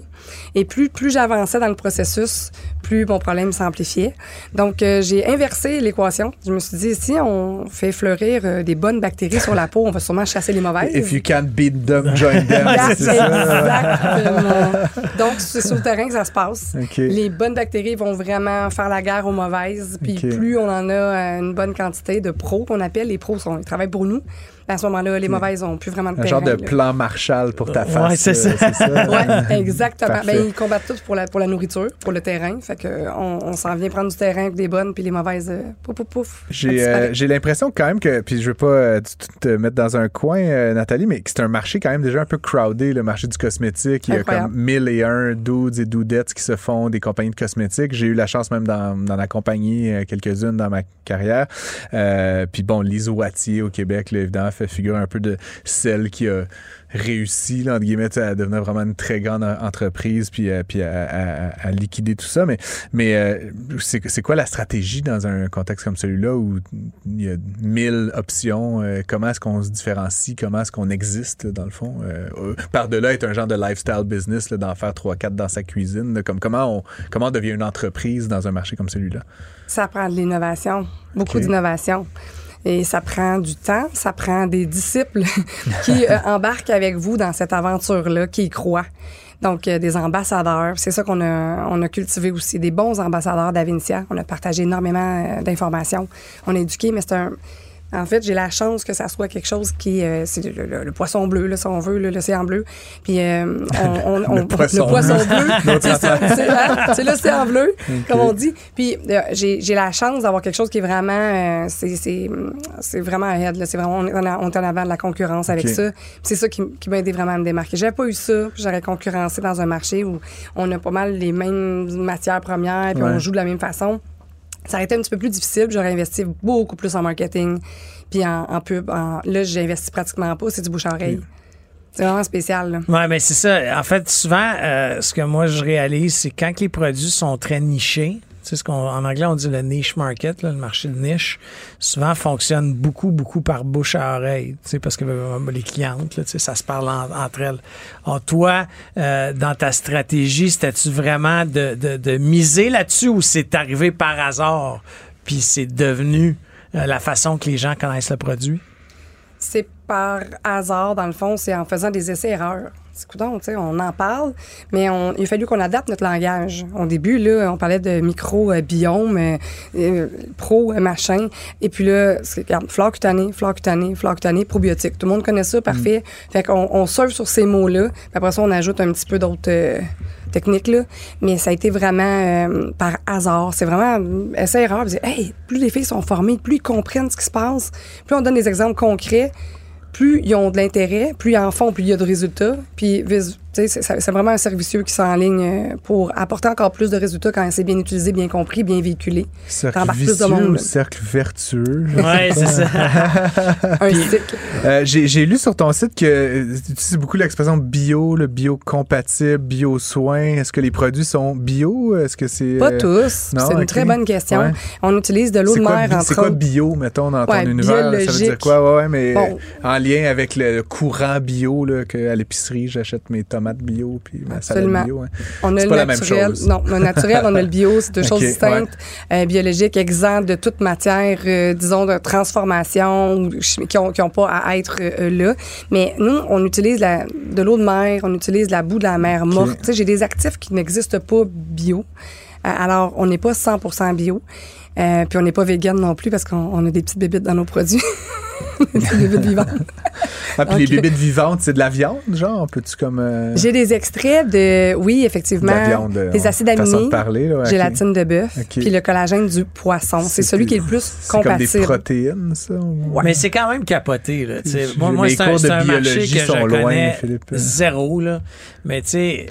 G: Et plus, plus j'avançais dans le processus, plus mon problème s'amplifiait. Donc, euh, j'ai inversé l'équation. Je me suis dit, si on fait fleurir euh, des bonnes bactéries sur la peau, on va sûrement chasser les mauvaises.
B: If you can't beat them, join them.
G: Exactement. Donc, c'est sur le terrain que ça se passe. Les bonnes bactéries vont vraiment faire la guerre aux mauvaises. Puis plus on en a une bonne quantité de pros qu'on appelle, les pros sont, ils travaillent pour nous. À ce moment-là, les mauvaises ont plus vraiment de
B: Un
G: terrain.
B: genre de
G: là.
B: plan Marshall pour ta face.
A: Ouais, c'est ça.
B: c'est ça.
G: Ouais, exactement. Ben, ils combattent tous pour la, pour la nourriture, pour le terrain. Fait que on, on s'en vient prendre du terrain avec des bonnes, puis les mauvaises, euh, pouf, pouf, pouf.
B: J'ai euh, j'ai l'impression quand même que, puis je veux pas euh, te mettre dans un coin, euh, Nathalie, mais que c'est un marché quand même déjà un peu crowded, le marché du cosmétique. Il y a
G: Incroyable.
B: comme mille et un dudes et dudettes qui se font des compagnies de cosmétiques. J'ai eu la chance même d'en accompagner euh, quelques-unes dans ma carrière. Euh, puis bon, Lise Wattier au Québec, là, évidemment, fait figure un peu de celle qui a réussi, là, entre guillemets, à devenir vraiment une très grande en- entreprise, puis, à- puis à, à- à liquider tout ça. Mais, mais euh, c'est c'est quoi la stratégie dans un contexte comme celui-là où il y a mille options? euh, comment est-ce qu'on se différencie? Comment est-ce qu'on existe, là, dans le fond? Euh, euh, Par-delà être un genre de lifestyle business, d'en faire trois, quatre dans sa cuisine. là, comme comment on, comment on devient une entreprise dans un marché comme celui-là?
G: Ça prend de l'innovation, beaucoup d'innovation. Et ça prend du temps, ça prend des disciples qui euh, embarquent avec vous dans cette aventure-là, qui y croient. Donc, euh, des ambassadeurs, c'est ça qu'on a, on a cultivé aussi, des bons ambassadeurs d'Avincia. On a partagé énormément euh, d'informations. On a éduqué, mais c'est un... En fait, j'ai la chance que ça soit quelque chose qui... euh, c'est le, le- le poisson bleu, là, si on veut, l'océan bleu. Puis, euh, on, on- on-
B: poisson
G: bleu. c'est ça, c'est c'est l'océan bleu, comme on dit. Puis, euh, j'ai j'ai la chance d'avoir quelque chose qui est vraiment... euh, c'est- c'est c'est vraiment ahead, là. C'est vraiment... On est, en, on est en avant de la concurrence avec ça. C'est ça qui, qui m'a aidé vraiment à me démarquer. J'avais pas eu ça, j'aurais concurrencé dans un marché où on a pas mal les mêmes matières premières, puis
B: Ouais.
G: on joue de la même façon. Ça aurait été un petit peu plus difficile, j'aurais investi beaucoup plus en marketing, puis en, en pub. En- là, j'ai investi pratiquement pas, c'est du bouche-à-oreille. C'est vraiment spécial.
A: Ouais, mais c'est ça. En fait, souvent, euh, ce que moi je réalise, c'est quand les produits sont très nichés, tu sais, ce qu'on, en anglais, on dit le niche market, là, le marché de niche, souvent fonctionne beaucoup, beaucoup par bouche à oreille, tu sais, parce que euh, les clientes, là, tu sais, ça se parle en- entre elles. Alors, toi, euh, dans ta stratégie, c'était-tu vraiment de, de, de miser là-dessus ou c'est arrivé par hasard, puis c'est devenu euh, la façon que les gens connaissent le produit?
G: C'est par hasard, dans le fond, c'est en faisant des essais-erreurs. Sais, on en parle, mais on, il a fallu qu'on adapte notre langage. Au début, là, on parlait de micro-biome, euh, euh, pro, euh, machin. Et puis là, c'est, regarde, flore cutanée, flore cutanée, flore cutanée, probiotique. Tout le monde connaît ça, parfait. Fait qu'on on surfe sur ces mots-là. Puis après ça, on ajoute un petit peu d'autres euh, techniques, là. Mais ça a été vraiment euh, par hasard. C'est vraiment euh, essai-erreur. Hey, plus les filles sont formées, plus ils comprennent ce qui se passe, plus on donne des exemples concrets, plus ils ont de l'intérêt, plus ils en font, plus il y a de résultats. Puis, sais, c'est vraiment un servicieux qui s'enligne euh, pour apporter encore plus de résultats quand c'est bien utilisé, bien compris, bien véhiculé.
B: Cercle
G: T'embarques plus de
B: vicieux
G: monde,
B: ou cercle vertueux?
A: Ouais, c'est ça.
G: Un cycle.
B: Euh, J'ai lu sur ton site que euh, tu utilises beaucoup l'expression bio, le bio-compatible, bio-soin. Est-ce que les produits sont bio? Est-ce que c'est...
G: Pas tous. C'est une très bonne question.
B: Ouais.
G: On utilise de l'eau de mer, entre
B: c'est quoi bio, mettons, dans ton
G: Ouais,
B: univers? Ça veut dire quoi? Ouais, mais
G: Bon.
B: en lien avec le, courant bio, là, qu'à l'épicerie, j'achète mes tomates bio puis ma salade
G: Absolument.
B: bio. hein.
G: On a le
B: pas la même
G: naturel.
B: chose.
G: Non, le naturel, on a le bio, c'est deux choses distinctes. Euh, biologique, exempt de toute matière, euh, disons, de transformation qui n'ont qui ont pas à être euh, là. Mais nous, on utilise la, de l'eau de mer, on utilise la boue de la mer morte. Sais, j'ai des actifs qui n'existent pas bio. Euh, alors, on n'est pas 100% bio. Euh, puis on n'est pas vegan non plus parce qu'on on a des petites bébites dans nos produits. des petites bébites vivantes.
B: Ah, puis les bébites vivantes, c'est de la viande, genre? Peux-tu comme... euh,
G: J'ai des extraits de, oui, effectivement,
B: de la viande, euh,
G: des acides
B: façon de
G: aminés,
B: parler, là,
G: gélatine de bœuf, puis le collagène du poisson. C'est celui qui est le plus
B: C'est comme des
G: compatible.
B: protéines, ça? ou-
A: Mais c'est quand même capoté. Là, moi, moi c'est un,
B: cours de
A: c'est un marché que je
B: sont loin,
A: connais
B: Philippe.
A: zéro. Là. Mais tu sais,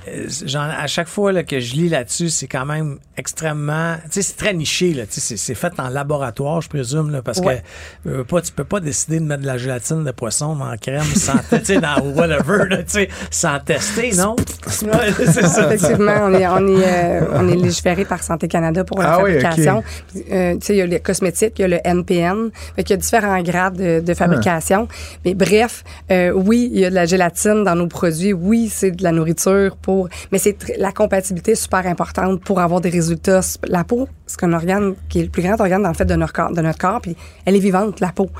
A: à chaque fois là, que je lis là-dessus, c'est quand même extrêmement... Tu sais, c'est très niché. Là, Tu sais, c'est, c'est fait en laboratoire, je présume, là, parce
G: Ouais.
A: que euh, pas, tu peux pas décider de mettre de la gélatine de poisson en crème sans, tu sais, dans whatever, là, tu sais, sans tester, non? Ouais, c'est ça.
G: Effectivement, on est, on, est, euh, on est légiféré par Santé Canada pour la
B: Ah oui,
G: fabrication. Euh, tu sais, il y a les cosmétiques, il y a le NPN. Fait qu'il y a différents grades de, de fabrication. Mais bref, euh, oui, il y a de la gélatine dans nos produits. Oui, c'est de la nourriture pour. Mais c'est la compatibilité est super importante pour avoir des résultats. La peau, c'est un organe qui est le plus grand organe dans le fait de notre corps, de notre corps puis elle est vivante, la peau.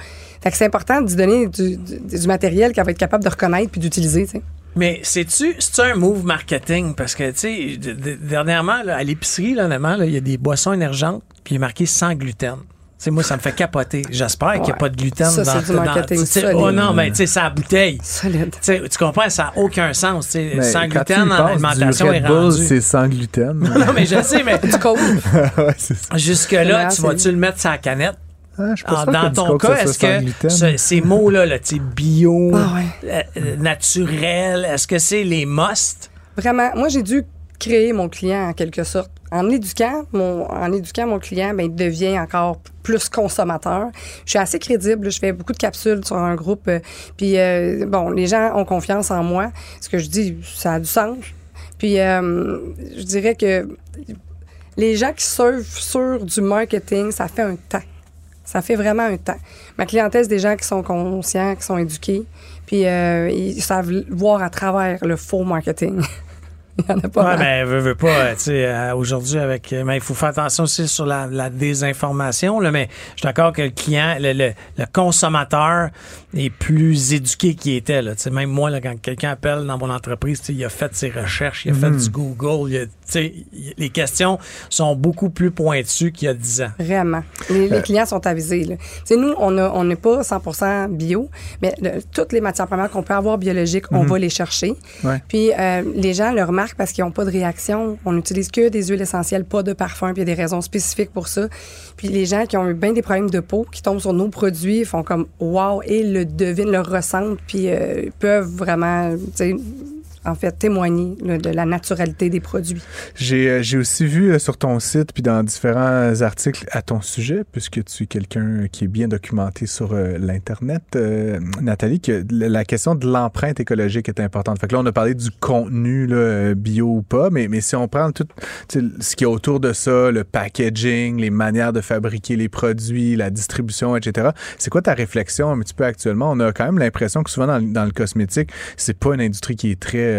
G: Fait que c'est important d'y donner du, du, du matériel qu'elle va être capable de reconnaître puis d'utiliser. tu sais.
A: Mais c'est-tu c'est un move marketing? Parce que, tu sais, de- de- dernièrement, là, à l'épicerie, là, honnêtement, là, il y a des boissons énergentes, puis il est marqué sans gluten. Tu sais, moi, ça me fait capoter. J'espère qu'il n'y a pas de gluten
G: Ça,
A: dans
G: c'est du marketing.
A: Oh non, mais tu sais, c'est la bouteille. Tu
G: Solide.
A: tu comprends, ça n'a aucun sens. sais, sans gluten en
B: penses,
A: alimentation
B: du
A: est
B: Red Bull,
A: rendu.
B: c'est sans gluten.
A: Non, mais je sais, mais
G: Du
A: jusque-là, tu vas-tu le mettre sur la canette?
B: Ah, je pas sûr que
A: dans ton cas, est-ce que ce- ces mots-là, là, bio,
G: Ah ouais.
A: euh, euh, naturel, est-ce que c'est les must?
G: Vraiment, moi, j'ai dû créer mon client en quelque sorte En éduquant mon, en éduquant mon client, ben, il devient encore plus consommateur. Je suis assez crédible. Je fais beaucoup de capsules sur un groupe. euh, puis, euh, bon, les gens ont confiance en moi. Ce que je dis, ça a du sens. Puis, euh, je dirais que les gens qui surfent sur du marketing, ça fait un temps. Ça fait vraiment un temps. Ma clientèle, c'est des gens qui sont conscients, qui sont éduqués, puis euh, ils savent voir à travers le faux marketing. Il y en a pas
A: Ouais, mais veut, veut pas, euh, tu sais, euh, aujourd'hui avec, euh, mais il faut faire attention aussi sur la, la désinformation, là, mais je suis d'accord que le client, le, le, le consommateur est plus éduqué qu'il était, là, tu sais, même moi, là, quand quelqu'un appelle dans mon entreprise, il a fait ses recherches, il a fait du Google, il a- tu sais, il- les questions sont beaucoup plus pointues qu'il y a 10 ans.
G: Vraiment. Les, les clients sont avisés. Là. Tu sais, nous, on a- on n'est pas 100 bio, mais le- toutes les matières premières qu'on peut avoir biologiques, on va les chercher.
B: Ouais.
G: Puis euh, les gens le parce qu'ils n'ont pas de réaction. On n'utilise que des huiles essentielles, pas de parfum, puis il y a des raisons spécifiques pour ça. Puis les gens qui ont eu bien des problèmes de peau, qui tombent sur nos produits, font comme wow et le devinent, le ressentent, puis euh, peuvent vraiment, en fait, témoigner de la naturalité des produits.
B: J'ai euh, aussi vu euh, sur ton site puis dans différents articles à ton sujet, puisque tu es quelqu'un qui est bien documenté sur euh, l'Internet, euh, Nathalie, que la question de l'empreinte écologique est importante. Fait que là, on a parlé du contenu euh, bio ou pas, mais, mais si on prend tout ce qui est autour de ça, le packaging, les manières de fabriquer les produits, la distribution, etc., c'est quoi ta réflexion un petit peu actuellement? On a quand même l'impression que souvent dans, dans le cosmétique, c'est pas une industrie qui est très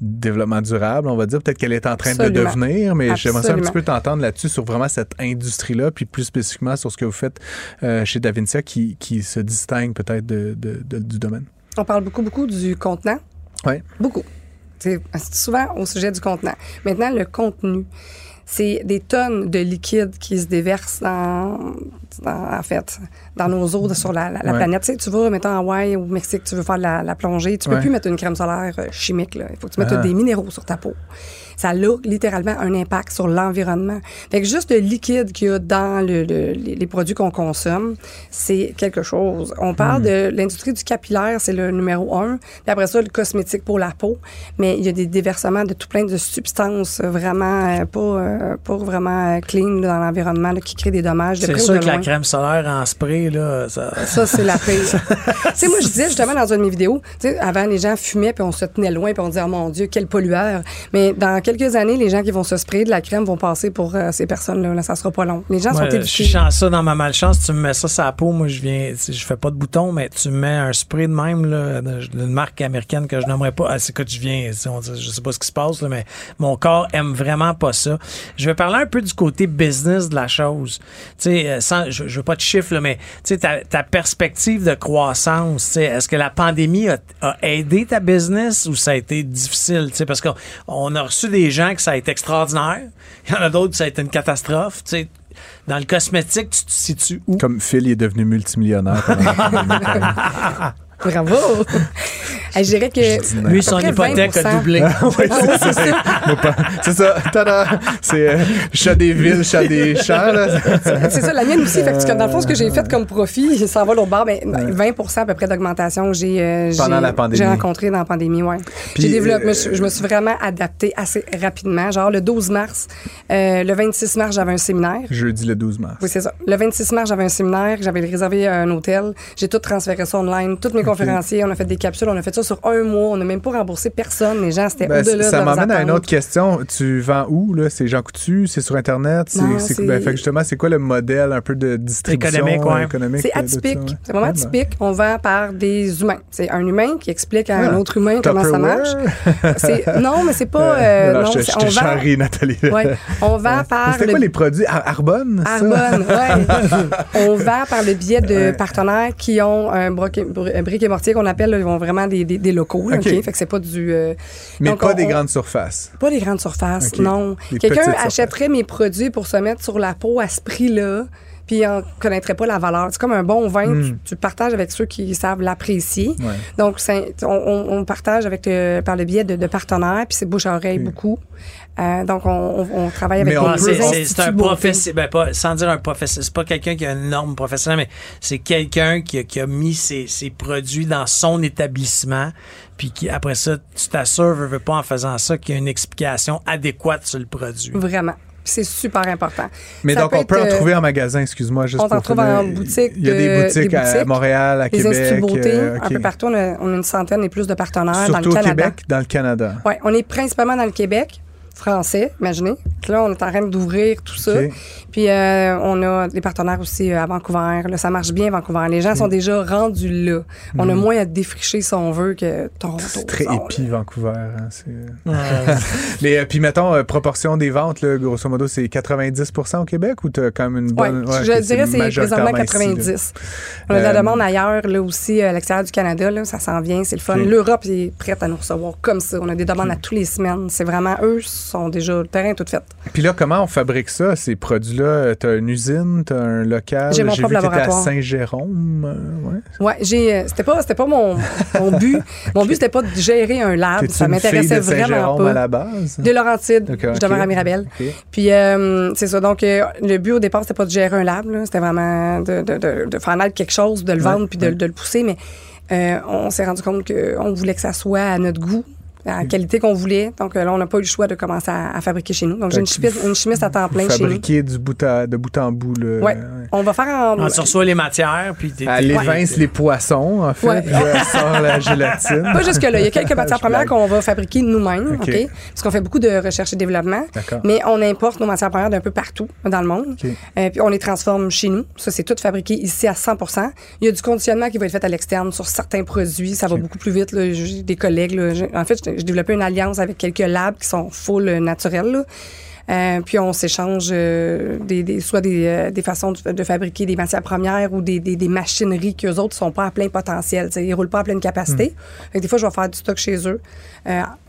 B: développement durable, on va dire. Peut-être qu'elle est en train
G: Absolument.
B: de devenir, mais j'aimerais un petit peu t'entendre là-dessus sur vraiment cette industrie-là, puis plus spécifiquement sur ce que vous faites euh, chez Davincia qui, qui se distingue peut-être de, de- de- du domaine.
G: On parle beaucoup, beaucoup du contenant.
B: Ouais.
G: Beaucoup. C'est c'est souvent au sujet du contenant. Maintenant, le contenu, c'est des tonnes de liquide qui se déversent dans, dans- en fait, dans nos eaux sur la, la- la
B: Ouais.
G: planète. Tu sais, tu vas, mettons, à Hawaï ou au Mexique, tu veux faire la, la plongée, tu peux
B: Ouais.
G: plus mettre une crème solaire euh, chimique. Là. Il faut que tu mettes
B: Ah.
G: des minéraux sur ta peau. Ça a littéralement un impact sur l'environnement. Fait que juste le liquide qu'il y a dans le- le- les, produits qu'on consomme, c'est quelque chose. On parle
B: Hmm.
G: de l'industrie du capillaire, c'est le numéro un. Puis après ça, le cosmétique pour la peau. Mais il y a des déversements de tout plein de substances vraiment euh, pas, euh, pas vraiment clean dans l'environnement qui créent des dommages de près ou de loin.
A: Crème solaire en spray, là, ça,
G: Ça, c'est la pire. tu sais, moi, je disais justement dans une de mes vidéos, tu sais, avant, les gens fumaient, puis on se tenait loin, puis on disait, oh mon Dieu, quel pollueur. Mais dans quelques années, les gens qui vont se sprayer de la crème vont passer pour euh, ces personnes-là. Là, ça sera pas long. Les gens
A: Moi,
G: sont
A: je suis chanceux dans ma malchance. Tu me mets ça sur la peau, moi, je viens, je fais pas de bouton, mais tu me mets un spray de même, là, d'une marque américaine que je n'aimerais pas. Ah, c'est que je viens, tu sais, on je sais pas ce qui se passe, là, mais mon corps aime vraiment pas ça. Je vais parler un peu du côté business de la chose. Tu sais, euh, sans, je, je veux pas de chiffres, là, mais, ta, ta perspective de croissance, est-ce que la pandémie a, a aidé ta business ou ça a été difficile, parce qu'on on a reçu des gens que ça a été extraordinaire. Il y en a d'autres que ça a été une catastrophe. Dans le cosmétique, tu te situes où?
B: Comme Phil il est devenu multimillionnaire.
G: Bravo! Je dirais que.
A: Lui,
G: à
A: son hypothèque a
G: 20%.
A: doublé.
B: Oui, c'est ça. Nos pa- C'est ça. Tada! C'est euh, chat des villes, chat des champs. Là.
G: C'est ça, la mienne aussi. Fait que, dans le fond, ce que j'ai fait comme profit, ça va l'autre bord. Mais 20% à peu près d'augmentation que j'ai euh,
B: Pendant
G: j'ai-
B: la pandémie.
G: j'ai rencontré dans la pandémie, ouais.
B: Puis,
G: J'ai développé,
B: euh,
G: je me suis vraiment adaptée assez rapidement. Genre, le 12 mars, euh, le 26 mars, j'avais un séminaire.
B: Jeudi le 12 mars.
G: Oui, c'est ça. Le 26 mars, j'avais un séminaire, j'avais réservé un hôtel. J'ai tout transféré ça online. Tous mes conférenciers, on a fait des capsules, on a fait ça sur un mois. On n'a même pas remboursé personne. Les gens, c'était
B: Ben,
G: au-delà de
B: ça m'amène à une autre question. Tu vends où? là? C'est Jean Coutu? C'est sur Internet? C'est,
G: Non,
B: c'est-
G: c'est-
B: ben, fait justement, c'est quoi le modèle un peu de distribution
A: Économique, ouais.
B: économique
G: C'est atypique.
B: ouais?
G: C'est vraiment atypique. On vend par des humains. C'est un humain qui explique à un
B: Ah,
G: autre humain comment ça marche. C'est- non, mais c'est pas. euh,
B: non,
G: non,
B: je,
G: c'est-
B: je
G: on vend.
B: charrie, Nathalie.
G: Ouais, on vend par
B: C'était
G: le
B: quoi les produits? Ar- Arbonne? ça?
G: Arbonne, ouais. on vend par le biais de partenaires qui ont un et mortier qu'on appelle, là, ils ont vraiment des, des, des locaux.
B: OK.
G: Fait que c'est pas du. euh,
B: Mais
G: donc,
B: pas
G: on-
B: des
G: on-
B: grandes surfaces.
G: Pas des grandes surfaces, non. Quelqu'un achèterait mes produits pour se mettre sur la peau à ce prix-là, puis en connaîtrait pas la valeur. C'est comme un bon vin, tu, tu le partages avec ceux qui savent l'apprécier.
B: Hmm. Ouais.
G: Donc, on, on- on partage avec le- par le biais de, de partenaires, puis c'est bouche à oreille beaucoup. Euh, donc, on, on- on travaille avec
B: Mais on
G: les
B: peut-
A: c'est, un professionnel, ben pas, sans dire un professionnel, c'est pas quelqu'un qui a une norme professionnelle, mais c'est quelqu'un qui, a- qui a mis ses, ses produits dans son établissement, puis qui, après ça, tu t'assures, veux, veux pas en faisant ça, qu'il y a une explication adéquate sur le produit.
G: Vraiment. Puis c'est super important.
B: Mais
G: Ça
B: donc,
G: peut
B: on peut en
G: être, euh,
B: trouver en magasin, excuse-moi. Juste
G: on en trouve en boutique
B: Il y a des
G: de-
B: boutiques,
G: des
B: à
G: boutiques,
B: Montréal, à
G: Les
B: Québec.
G: instituts beauté,
B: euh,
G: un
B: ok.
G: peu partout. On a, on a une centaine et plus de partenaires
B: Surtout
G: dans le
B: au
G: Canada.
B: Québec, dans le Canada.
G: Oui, on est principalement dans le Québec français, imaginez. Là, on est en train d'ouvrir tout ça. Puis euh, on a des partenaires aussi euh, à Vancouver. Là, ça marche bien, Vancouver. Les gens sont déjà rendus là. On a moins à défricher, si on veut, que Toronto.
B: Mhm. C'est très épi. Vancouver. hein, c'est- Mais euh, puis, mettons, euh, proportion des ventes, là, grosso modo, c'est 90% au Québec ou tu as quand même une
G: Ouais,
B: bonne.
G: je
B: ok,
G: dirais c'est
B: majoritairement
G: présentement
B: ici, là.
G: 90. on a de la demande ailleurs, là aussi, à l'extérieur du Canada, là, ça s'en vient, c'est le fun. L'Europe est prête à nous recevoir comme ça. On a des demandes à tous les semaines. C'est vraiment, eux sont déjà, le terrain est tout fait.
B: Puis là, comment on fabrique ça, ces produits-là? Tu as une usine, tu as un local?
G: J'ai mon propre
B: t'étais à
G: laboratoire.
B: Saint-Jérôme. euh, ouais.
G: Ouais, j'ai, euh, c'était pas, c'était pas mon, mon but. Mon but, c'était pas de gérer un lab. Ça m'intéressait
B: de
G: vraiment pas.
B: à la base?
G: De Laurentide,
B: Ok,
G: je demeure à Mirabel. Puis euh, c'est ça. Donc euh, le but au départ c'était pas de gérer un lab, c'était vraiment de, de, de, de faire naître quelque chose, de le vendre puis de, le pousser. Mais euh, on s'est rendu compte qu'on voulait que ça soit à notre goût. À la qualité qu'on voulait. Donc euh, là, on n'a pas eu le choix de commencer à, à fabriquer chez nous. Donc, j'ai une chimiste, une chimiste à temps plein chez nous.
B: Fabriquer du bout à, de bout en bout. Là,
G: Ouais. On va faire en.
A: Tu reçois les matières, puis t'es-
B: Elle évince les poissons, en fait.
G: Ouais.
B: Puis là, elle sort la gélatine.
G: Pas jusque-là. Il y a quelques matières premières qu'on va fabriquer nous-mêmes,
B: OK.
G: OK? Parce qu'on fait beaucoup de recherche et développement.
B: D'accord.
G: Mais on importe nos matières premières d'un peu partout dans le monde.
B: OK.
G: Euh, puis on les transforme chez nous. Ça, c'est tout fabriqué ici à 100% Il y a du conditionnement qui va être fait à l'externe sur certains produits. Ça va beaucoup plus vite. là. J'ai des collègues. là. En fait, j'ai développé une alliance avec quelques labs qui sont full naturels. Euh, puis on s'échange euh, des, des- soit des, euh, des façons de, de fabriquer des matières premières ou des, des, des machineries qu'eux autres sont pas à plein potentiel. T'sais, ils roulent pas à pleine capacité. Fait que des fois, je vais faire du stock chez eux.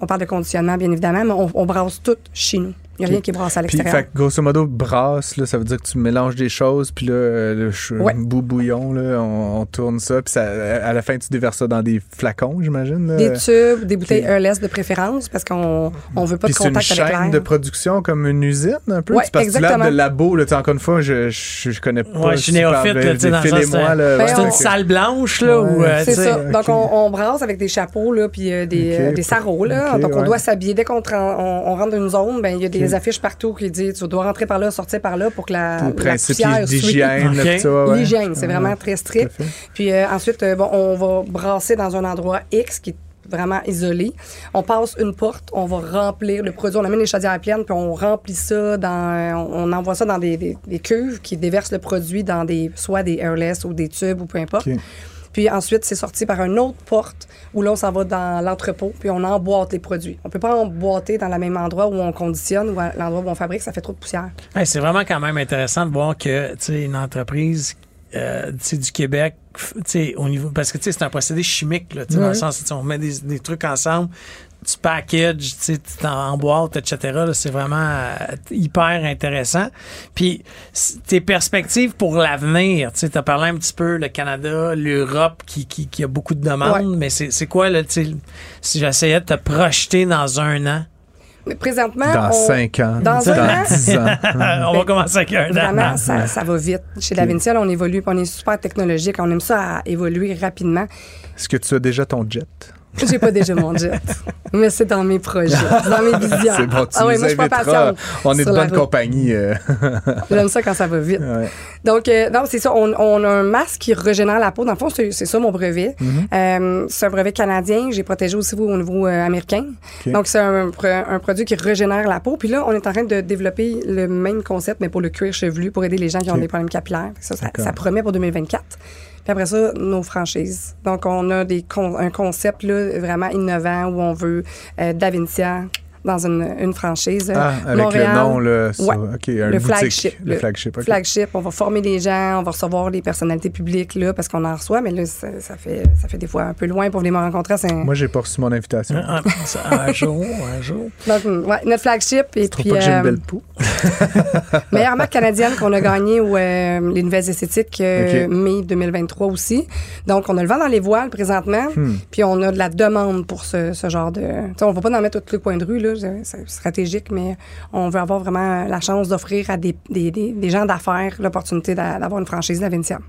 G: On parle de conditionnement, bien évidemment, mais on, on brasse tout chez nous. Il n'y a rien qui est brassé à
B: Puis,
G: l'extérieur.
B: fait grosso modo, brasse, là, ça veut dire que tu mélanges des choses, puis là, euh, le
G: Ouais.
B: bout bouillon, là, on, on tourne ça, puis ça, à la fin, tu déverses ça dans des flacons, j'imagine. là.
G: Des tubes, des bouteilles
B: ok.
G: airless de préférence parce qu'on on veut pas
B: Puis
G: de
B: c'est une
G: contact avec
B: chaîne
G: l'air.
B: de production comme une usine, un peu?
G: Ouais,
B: C'est parce que
G: exactement.
B: de labo, là, encore une fois, je, je, je connais pas.
A: Ouais, je suis néophyte, là, tu c'est- C'est une salle blanche, là,
B: Ouais.
A: où, euh,
G: C'est ça. Donc, on, on brasse avec des chapeaux, là, puis euh, des, des sarraux, là. Donc, on doit s'habiller. Dès qu'on rentre dans une zone, ben, il y a des affiches partout qui disent tu dois rentrer par là, sortir par là pour que la,
B: Les
G: la poussière
B: d'hygiène, ouais.
G: L'hygiène, c'est vraiment très strict. Puis euh, ensuite, euh, bon, on va brasser dans un endroit X qui est vraiment isolé. On passe une porte, on va remplir le produit, on amène les chaudières pleines, puis on remplit ça dans, on on envoie ça dans des, des- des cuves qui déversent le produit dans des, soit des airless ou des tubes ou peu importe. Puis ensuite, c'est sorti par une autre porte où là, on s'en va dans l'entrepôt, puis on emboîte les produits. On peut pas emboîter dans le même endroit où on conditionne ou l'endroit où on fabrique, ça fait trop de poussière.
A: C'est vraiment quand même intéressant de voir que une entreprise euh, du Québec, au niveau parce que c'est un procédé chimique là, dans le sens tu sais, on met des, des trucs ensemble, tu packages, tu en boîte, etc. là, C'est vraiment euh, hyper intéressant. Puis tes perspectives pour l'avenir, tu sais, as parlé un petit peu le Canada, l'Europe qui, qui, qui a beaucoup de demandes,
G: Ouais.
A: mais c'est quoi là, tu sais, si j'essayais de te projeter dans un an?
G: Mais présentement,
B: Dans
G: on-
B: 5 ans.
G: Dans un an?
B: 10 ans.
A: on va commencer avec un an.
G: Vraiment, ça, ça va vite. Chez Davincia, là, on évolue, puis on est super technologique. On aime ça à évoluer rapidement.
B: Est-ce que tu as déjà ton jet?
G: J'ai pas déjà mon jet, mais c'est dans mes projets, dans mes visions.
B: C'est bon, tu
G: ah ouais,
B: nous
G: moi, je suis pas
B: inviteras.
G: patiente.
B: On est de bonne compagnie. euh.
G: J'aime ça quand ça va vite.
B: Ouais.
G: Donc, euh, non, c'est ça. On, on a un masque qui régénère la peau. Dans le fond, c'est ça mon brevet.
B: Mm-hmm.
G: Euh, c'est un brevet canadien. J'ai protégé aussi au niveau euh, américain. Donc, c'est un, pro- un produit qui régénère la peau. Puis là, on est en train de développer le même concept, mais pour le cuir chevelu, pour aider les gens qui ont des problèmes capillaires. Ça, ça promet pour 2024. Puis après ça, nos franchises. Donc, on a des con- un concept là, vraiment innovant où on veut euh, dans une, une franchise. euh,
B: Ah, avec
G: Montréal.
B: le nom, là. sur-
G: Ouais.
B: OK, un
G: le
B: boutique.
G: flagship.
B: Le flagship, OK.
G: flagship. On va former des gens, on va recevoir des personnalités publiques là, parce qu'on en reçoit, mais là, ça, ça fait, ça fait des fois un peu loin pour venir me rencontrer. C'est un-
B: Moi, j'ai pas reçu mon invitation.
A: Un, un- un jour, un jour.
G: Donc, ouais, notre flagship. Et
B: Je trouve
G: puis,
B: pas que j'ai une
G: euh,
B: belle peau?
G: meilleure marque canadienne qu'on a gagnée au euh, les Nouvelles Esthétiques euh, mai 2023 aussi. Donc, on a le vent dans les voiles présentement,
B: Hmm.
G: puis on a de la demande pour ce, ce genre de... Tu sais, on va pas en mettre tous les coins de rue, là, c'est stratégique, mais on veut avoir vraiment la chance d'offrir à des, des, des, des gens d'affaires l'opportunité d'a- d'avoir une franchise d'Avincia.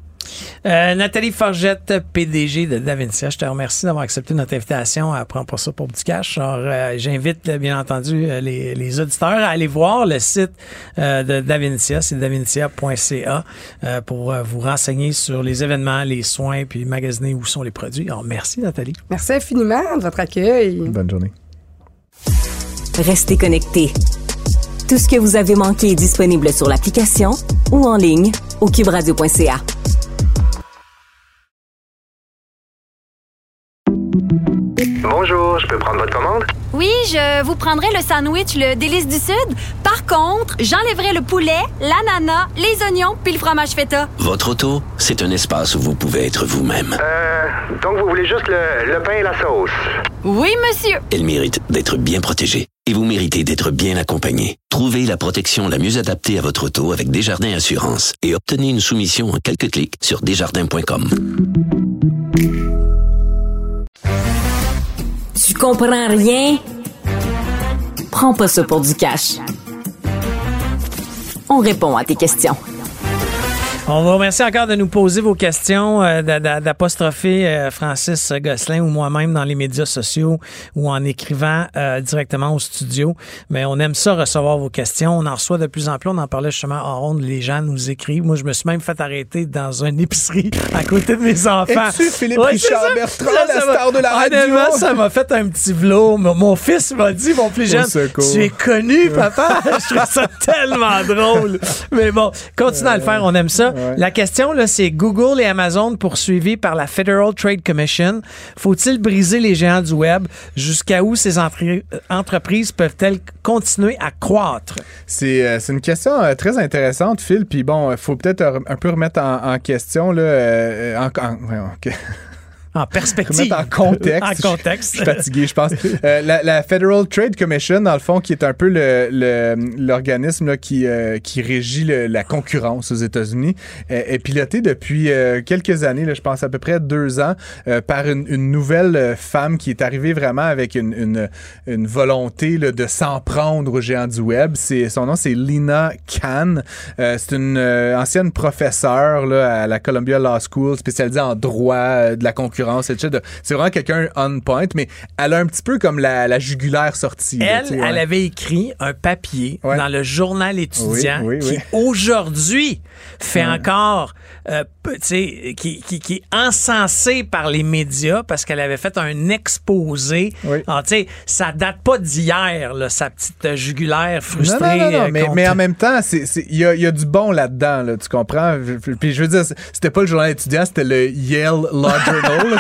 A: Euh, Nathalie Forgette, PDG de Davincia, je te remercie d'avoir accepté notre invitation à prendre pour ça pour du cash. Alors, euh, j'invite euh, bien entendu les, les auditeurs à aller voir le site euh, de Davincia, c'est davincia.ca euh, pour vous renseigner sur les événements, les soins, puis magasiner où sont les produits. Alors, merci Nathalie.
G: Merci infiniment de votre accueil.
B: Bonne journée.
D: Restez connectés. Tout ce que vous avez manqué est disponible sur l'application ou en ligne au cuberadio.ca.
H: Bonjour, je peux prendre votre commande?
I: Oui, je vous prendrai le sandwich le délice du Sud. Par contre, j'enlèverai le poulet, l'ananas, les oignons puis le fromage feta.
F: Votre auto, c'est un espace où vous pouvez être vous-même.
H: Euh, donc vous voulez juste le, le pain et la sauce?
I: Oui, monsieur.
F: Elle mérite d'être bien protégée et vous méritez d'être bien accompagné. Trouvez la protection la mieux adaptée à votre auto avec Desjardins Assurance et obtenez une soumission en quelques clics sur desjardins.com.
D: Tu comprends rien? Prends pas ça pour du cash. On répond à tes questions.
A: On vous remercie encore de nous poser vos questions, euh, d'a- d'a- d'apostropher euh, Francis Gosselin ou moi-même dans les médias sociaux ou en écrivant euh, directement au studio. Mais on aime ça recevoir vos questions. On en reçoit de plus en plus. On en parlait justement en ronde. Les gens nous écrivent. Moi, je me suis même fait arrêter dans une épicerie à côté de mes enfants.
B: Es-tu Philippe
A: Ouais,
B: Richard
A: ça.
B: Bertrand,
A: Ça,
B: la
A: ça
B: star de la radio?
A: Honnêtement, ça m'a fait un petit vlog. Mon, mon fils m'a dit, mon plus jeune, tu es connu, papa. je trouve ça tellement drôle. Mais bon, continue à le faire, on aime ça.
B: Ouais.
A: La question, là, c'est Google et Amazon poursuivis par la Federal Trade Commission. Faut-il briser les géants du web? Jusqu'à où ces entre- entreprises peuvent-elles continuer à croître?
B: C'est euh, une question euh, très intéressante, Phil. Puis bon, il faut peut-être un, peu remettre en, en question, là, euh, en, en-.
A: En perspective.
B: remettre en contexte.
A: en contexte.
B: Je suis fatigué, je pense. Euh, la, la Federal Trade Commission, dans le fond, qui est un peu le- le- l'organisme là, qui, euh, qui régit le- la concurrence aux États-Unis, est, est pilotée depuis euh, quelques années, là, je pense à peu près deux ans, euh, par une, une nouvelle euh, femme qui est arrivée vraiment avec une, une, une volonté là, de s'en prendre aux géants du web. C'est, son nom, c'est Lina Khan. Euh, c'est une euh, ancienne professeure là, à la Columbia Law School, spécialisée en droit de la concurrence, etc. C'est vraiment quelqu'un on point, mais elle a un petit peu comme la, la jugulaire sortie.
A: Elle,
B: ouais.
A: avait écrit un papier
B: Ouais.
A: dans le journal étudiant
B: Oui, oui,
A: qui aujourd'hui fait encore, euh, qui, qui, qui est encensé par les médias parce qu'elle avait fait un exposé. Alors, tu sais, ça date pas d'hier, sa petite jugulaire frustrée.
B: Non, non, non, non,
A: euh,
B: mais, en même temps, il y y a du bon là-dedans, là, tu comprends? Puis je veux dire, c'était pas le journal étudiant, c'était le Yale Law Journal.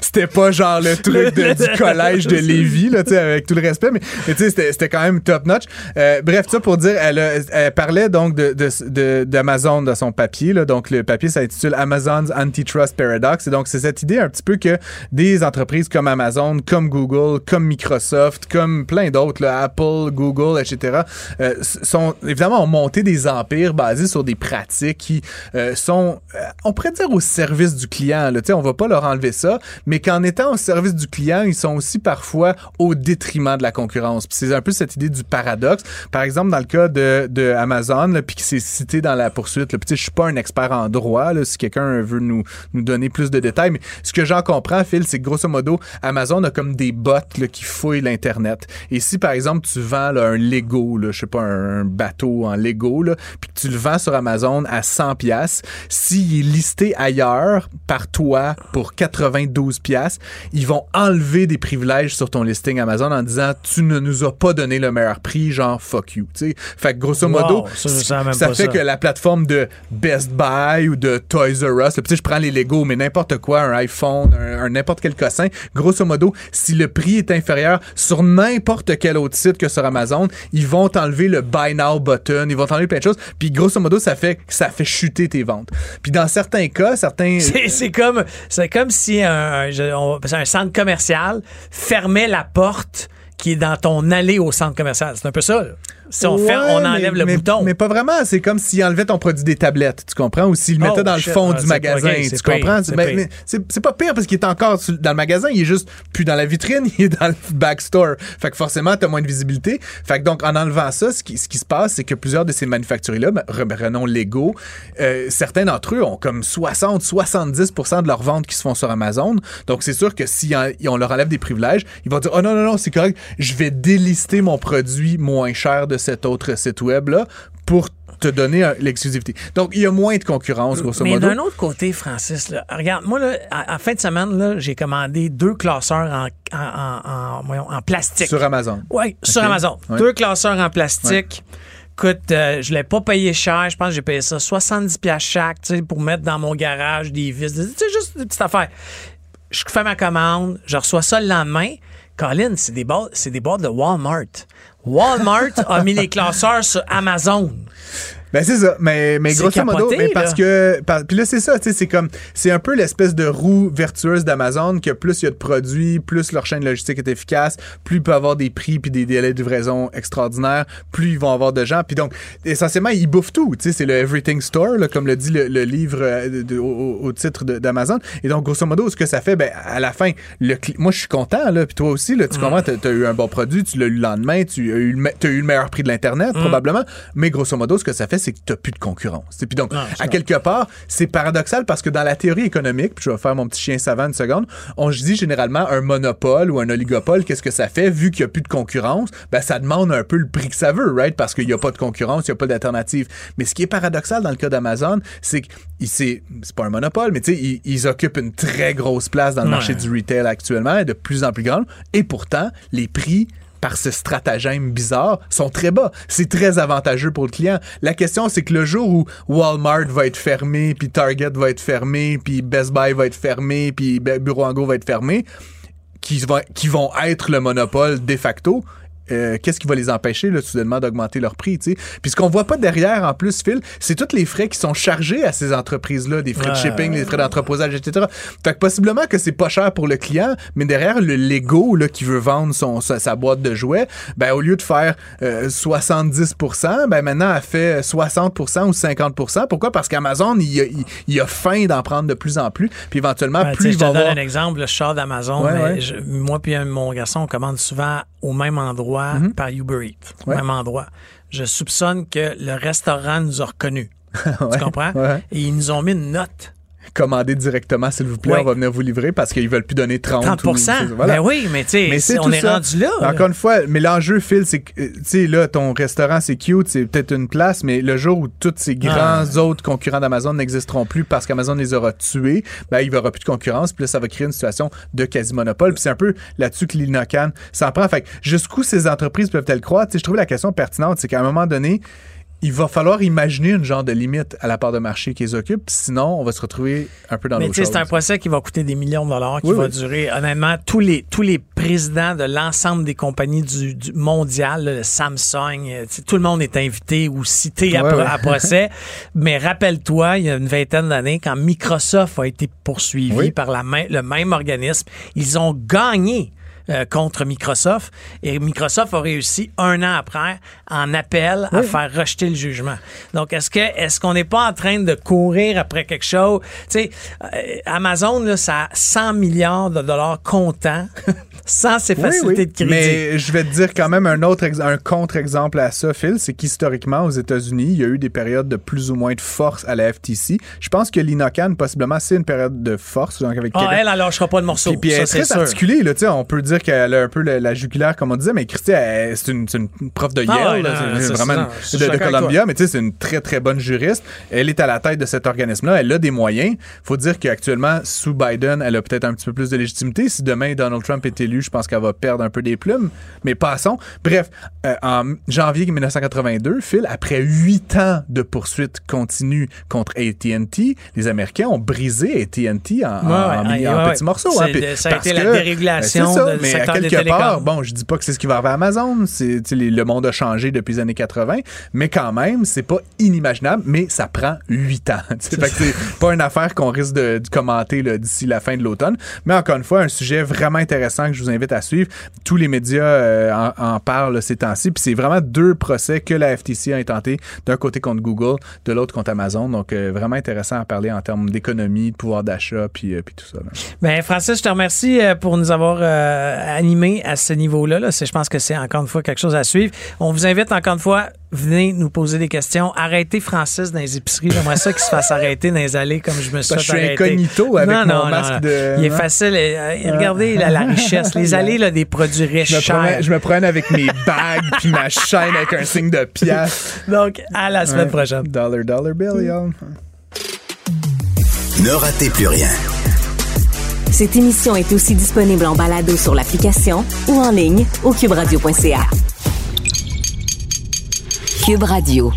B: C'était pas genre le truc de- du collège de Lévis, là, tu sais, avec tout le respect, mais, mais c'était- quand même top-notch. Euh, bref, ça pour dire, elle, elle parlait donc de, de, de- d'Amazon dans son papier. Là, donc, le papier s'intitule Amazon's Antitrust Paradox. Et donc, c'est cette idée un petit peu que des entreprises comme Amazon, comme Google, comme Microsoft, comme plein d'autres, Apple, Google, etc., euh, sont évidemment ont monté des empires basés sur des pratiques qui euh, sont, euh, on pourrait dire, au service du client. Là. On va pas leur enlever ça, mais qu'en étant au service du client, ils sont aussi parfois au détriment de la concurrence. C'est un peu cette idée du paradoxe. Par exemple, dans le cas de, de Amazon, puis qui s'est cité dans la poursuite, là, puis je suis pas un expert en droit, si quelqu'un veut nous, nous donner plus de détails, mais ce que j'en comprends, Phil, c'est que grosso modo, Amazon a comme des bots là, qui fouillent l'Internet. Et si, par exemple, tu vends un Lego, là, je sais pas, un, bateau en Lego, puis que tu le vends sur Amazon à 100 pièces, s'il est listé ailleurs par toi pour 92 pièces, ils vont enlever des privilèges sur ton listing Amazon en disant tu ne nous as pas donné le meilleur prix, genre fuck you. tu sais. Fait que grosso
A: Wow,
B: modo,
A: ça,
B: fait
A: ça.
B: que la plateforme de Best Buy ou de Toys R Us, je prends les Lego, mais n'importe quoi, un iPhone, un, un n'importe quel cossin, grosso modo, si le prix est inférieur sur n'importe quel autre site que sur Amazon, ils vont t'enlever le Buy Now button, ils vont t'enlever plein de choses, puis grosso modo, ça fait ça fait chuter tes ventes. Puis dans certains cas, certains
A: c'est comme, c'est comme si un, centre commercial fermait la porte qui est dans ton allée au centre commercial. C'est un peu ça. Si on fait,
B: mais-
A: enlève le
B: mais-
A: bouton.
B: Mais pas vraiment. C'est comme s'il enlevait ton produit des tablettes, tu comprends? Ou s'il le
A: Oh,
B: mettait dans le fond
A: Ah,
B: du magasin, tu
A: pire,
B: comprends? mais C'est pas pire parce qu'il est encore dans le magasin, il est juste plus dans la vitrine, il est dans le backstore. Fait que forcément, t'as moins de visibilité. Fait que donc, en enlevant ça, ce qui, ce qui se passe, c'est que plusieurs de ces manufacturiers-là, ben, renom Lego, euh, certains d'entre eux ont comme 60-70 de leurs ventes qui se font sur Amazon. Donc, c'est sûr que si en- on leur enlève des privilèges, ils vont dire, oh non, non, non, c'est correct, je vais délister mon produit moins cher de cet autre site web-là pour te donner un- l'exclusivité. Donc, il y a moins de concurrence, grosso
A: Mais
B: modo.
A: d'un autre côté, Francis, là, regarde, moi, là, à, à fin de semaine, j'ai commandé deux classeurs en, en, en- en- en plastique.
B: Sur Amazon.
A: Oui, sur. Amazon.
B: Ouais.
A: Deux classeurs en plastique. Écoute, euh, je l'ai pas payé cher. Je pense que j'ai payé ça 70$ piastres chaque, pour mettre dans mon garage des vis. Sais, juste des petites affaires. Je fais ma commande, je reçois ça le lendemain. Colin, c'est des boîtes, c'est des boîtes de Walmart. Walmart a mis les classeurs sur Amazon.
B: Ben c'est ça, mais, mais grosso modo, mais parce
A: là.
B: que par- puis là c'est ça, tu sais, c'est comme c'est un peu l'espèce de roue vertueuse d'Amazon que plus il y a de produits, plus leur chaîne logistique est efficace, plus ils peuvent avoir des prix puis des délais de livraison extraordinaires, plus ils vont avoir de gens, puis donc essentiellement ils bouffent tout, tu sais, c'est le everything store là, comme le dit le, le livre euh, de- au, au titre d'Amazon, et donc grosso modo ce que ça fait, ben à la fin, le moi je suis content là, puis toi aussi là, tu
A: Mm.
B: comprends, t'as as eu un bon produit, tu l'as eu le lendemain, tu as le, eu le meilleur prix de l'internet
A: Mm.
B: probablement, mais grosso modo ce que ça fait c'est que t'as plus de concurrence. Et puis donc, à quelque part, c'est paradoxal parce que dans la théorie économique, puis je vais faire mon petit chien savant une seconde, on se dit généralement un monopole ou un oligopole, qu'est-ce que ça fait? Vu qu'il n'y a plus de concurrence, ben ça demande un peu le prix que ça veut, right? Parce qu'il n'y a pas de concurrence, il n'y a pas d'alternative. Mais ce qui est paradoxal dans le cas d'Amazon, c'est que c'est pas un monopole, mais tu sais, ils, ils occupent une très grosse place dans le marché du retail actuellement, et de plus en plus grande. Et pourtant, les prix par ce stratagème bizarre sont très bas. C'est très avantageux pour le client. La question, c'est que le jour où Walmart va être fermé, puis Target va être fermé, puis Best Buy va être fermé, puis Bureau en Go va être fermé, qui, qui vont être le monopole de facto, euh, qu'est-ce qui va les empêcher là, soudainement d'augmenter leur prix, tu sais? Puis ce qu'on voit pas derrière, en plus, Phil, c'est tous les frais qui sont chargés à ces entreprises-là, des frais de shipping, les frais d'entreposage, etc. Fait que possiblement que c'est pas cher pour le client, mais derrière le Lego là, qui veut vendre son, sa, sa boîte de jouets, ben au lieu de faire euh, 70%, ben maintenant elle fait 60% ou 50%. Pourquoi? Parce qu'Amazon, il a, il, il a faim d'en prendre de plus en plus, puis éventuellement,
A: Ben,
B: plus
A: je te donne
B: avoir...
A: un exemple, le char d'Amazon.
B: Ouais,
A: moi puis mon garçon, on commande souvent au même endroit par Uber Eats.
B: Mhm. Ouais.
A: même endroit. Je soupçonne que le restaurant nous a reconnus.
B: Ouais,
A: Tu comprends?
B: ouais.
A: Et ils nous ont mis une note.
B: Commander directement, s'il vous plaît, on va venir vous livrer parce qu'ils veulent plus donner 30
A: 30
B: ou- voilà.
A: Ben oui, mais tu sais, on est
B: ça.
A: rendu là.
B: Encore une fois, mais l'enjeu, Phil, c'est que, euh, tu sais, là, ton restaurant, c'est cute, c'est peut-être une place, mais le jour où tous ces grands
A: Ah.
B: autres concurrents d'Amazon n'existeront plus parce qu'Amazon les aura tués, ben, il n'y aura plus de concurrence, puis là, ça va créer une situation de quasi-monopole. Puis c'est un peu là-dessus que l'Inocan s'en prend. Fait que jusqu'où ces entreprises peuvent-elles croire? Tu sais, je trouve la question pertinente, c'est qu'à un moment donné, il va falloir imaginer une genre de limite à la part de marché qu'ils occupent, sinon on va se retrouver un peu dans
A: Mais
B: l'autre
A: tu sais,
B: chose.
A: c'est un procès qui va coûter des millions de dollars, qui
B: Oui,
A: va
B: oui.
A: durer. Honnêtement, tous les, tous les présidents de l'ensemble des compagnies du, du mondial, là, le Samsung, euh, tout le monde est invité ou cité à,
B: Ouais,
A: pro-
B: ouais.
A: à procès. Mais rappelle-toi, il y a une vingtaine d'années, quand Microsoft a été poursuivi
B: Oui.
A: par la main- le même organisme, ils ont gagné. Euh, contre Microsoft et Microsoft a réussi un an après en appel à faire rejeter le jugement. Donc est-ce que est-ce qu'on n'est pas en train de courir après quelque chose? Tu sais euh, Amazon là ça a 100 milliards de dollars comptants sans ses facilités
B: oui.
A: de crédit.
B: Mais je vais te dire quand même un autre un contre-exemple à ça, Phil, c'est qu'historiquement, aux États-Unis, il y a eu des périodes de plus ou moins de force à la FTC. Je pense que l'Inocan, possiblement, c'est une période de force. Donc avec
A: Ah, elle, elle lâchera pas de morceau.
B: Puis, puis elle
A: ça,
B: est
A: c'est
B: très articulée, là, tu sais, on peut dire qu'elle a un peu la, la jugulaire, comme on disait, mais Christy, c'est une, prof de Yale,
A: Ah ouais,
B: c'est
A: c'est-
B: vraiment une- de, Columbia, mais tu sais, c'est une très, très bonne juriste. Elle est à la tête de cet organisme-là, elle a des moyens. faut dire qu'actuellement, sous Biden, elle a peut-être un petit peu plus de légitimité. Si demain Donald Trump est élu, je pense qu'elle va perdre un peu des plumes, mais passons. Bref, euh, en janvier 1982, Phil, après huit ans de poursuites continues contre AT&T, les Américains ont brisé AT&T en,
A: Ouais, ouais,
B: petits morceaux. Hein,
A: ça a
B: parce
A: été la dérégulation
B: Ben, ça, mais mais à quelque part, bon, je dis pas que c'est ce qui va arriver à Amazon. Les- le monde a changé depuis les années 80, mais quand même, c'est pas inimaginable, mais ça prend huit ans. c'est pas une affaire qu'on risque de, de commenter d'ici la fin de l'automne. Mais encore une fois, un sujet vraiment intéressant que je vous invite à suivre. Tous les médias euh, en, en parlent ces temps-ci. Puis c'est vraiment deux procès que la FTC a intenté, d'un côté contre Google, de l'autre contre Amazon. Donc euh, vraiment intéressant à parler en termes d'économie, de pouvoir d'achat, puis, euh, puis tout ça. là.
A: Ben, Francis, je te remercie pour nous avoir euh, à ce niveau-là. Là. C'est- Je pense que c'est encore une fois quelque chose à suivre. On vous invite encore une fois, venez nous poser des questions. Arrêtez Francis dans les épiceries. J'aimerais ça qu'il se fasse arrêter dans les allées comme je me suis fait
B: je suis
A: arrêter.
B: incognito avec
A: Non,
B: mon
A: non, non,
B: masque
A: non.
B: de-
A: Il est facile. Euh, regardez la, la richesse. Les allées là, des produits riches
B: Je me,
A: chers.
B: promène, je me promène avec mes bagues puis ma chaîne avec un signe de pièce.
A: Donc, à la semaine prochaine.
B: Dollar, dollar bill, y'all.
C: Ne ratez plus rien.
D: Cette émission est aussi disponible en balado sur l'application ou en ligne au cuberadio.ca. Cube Radio.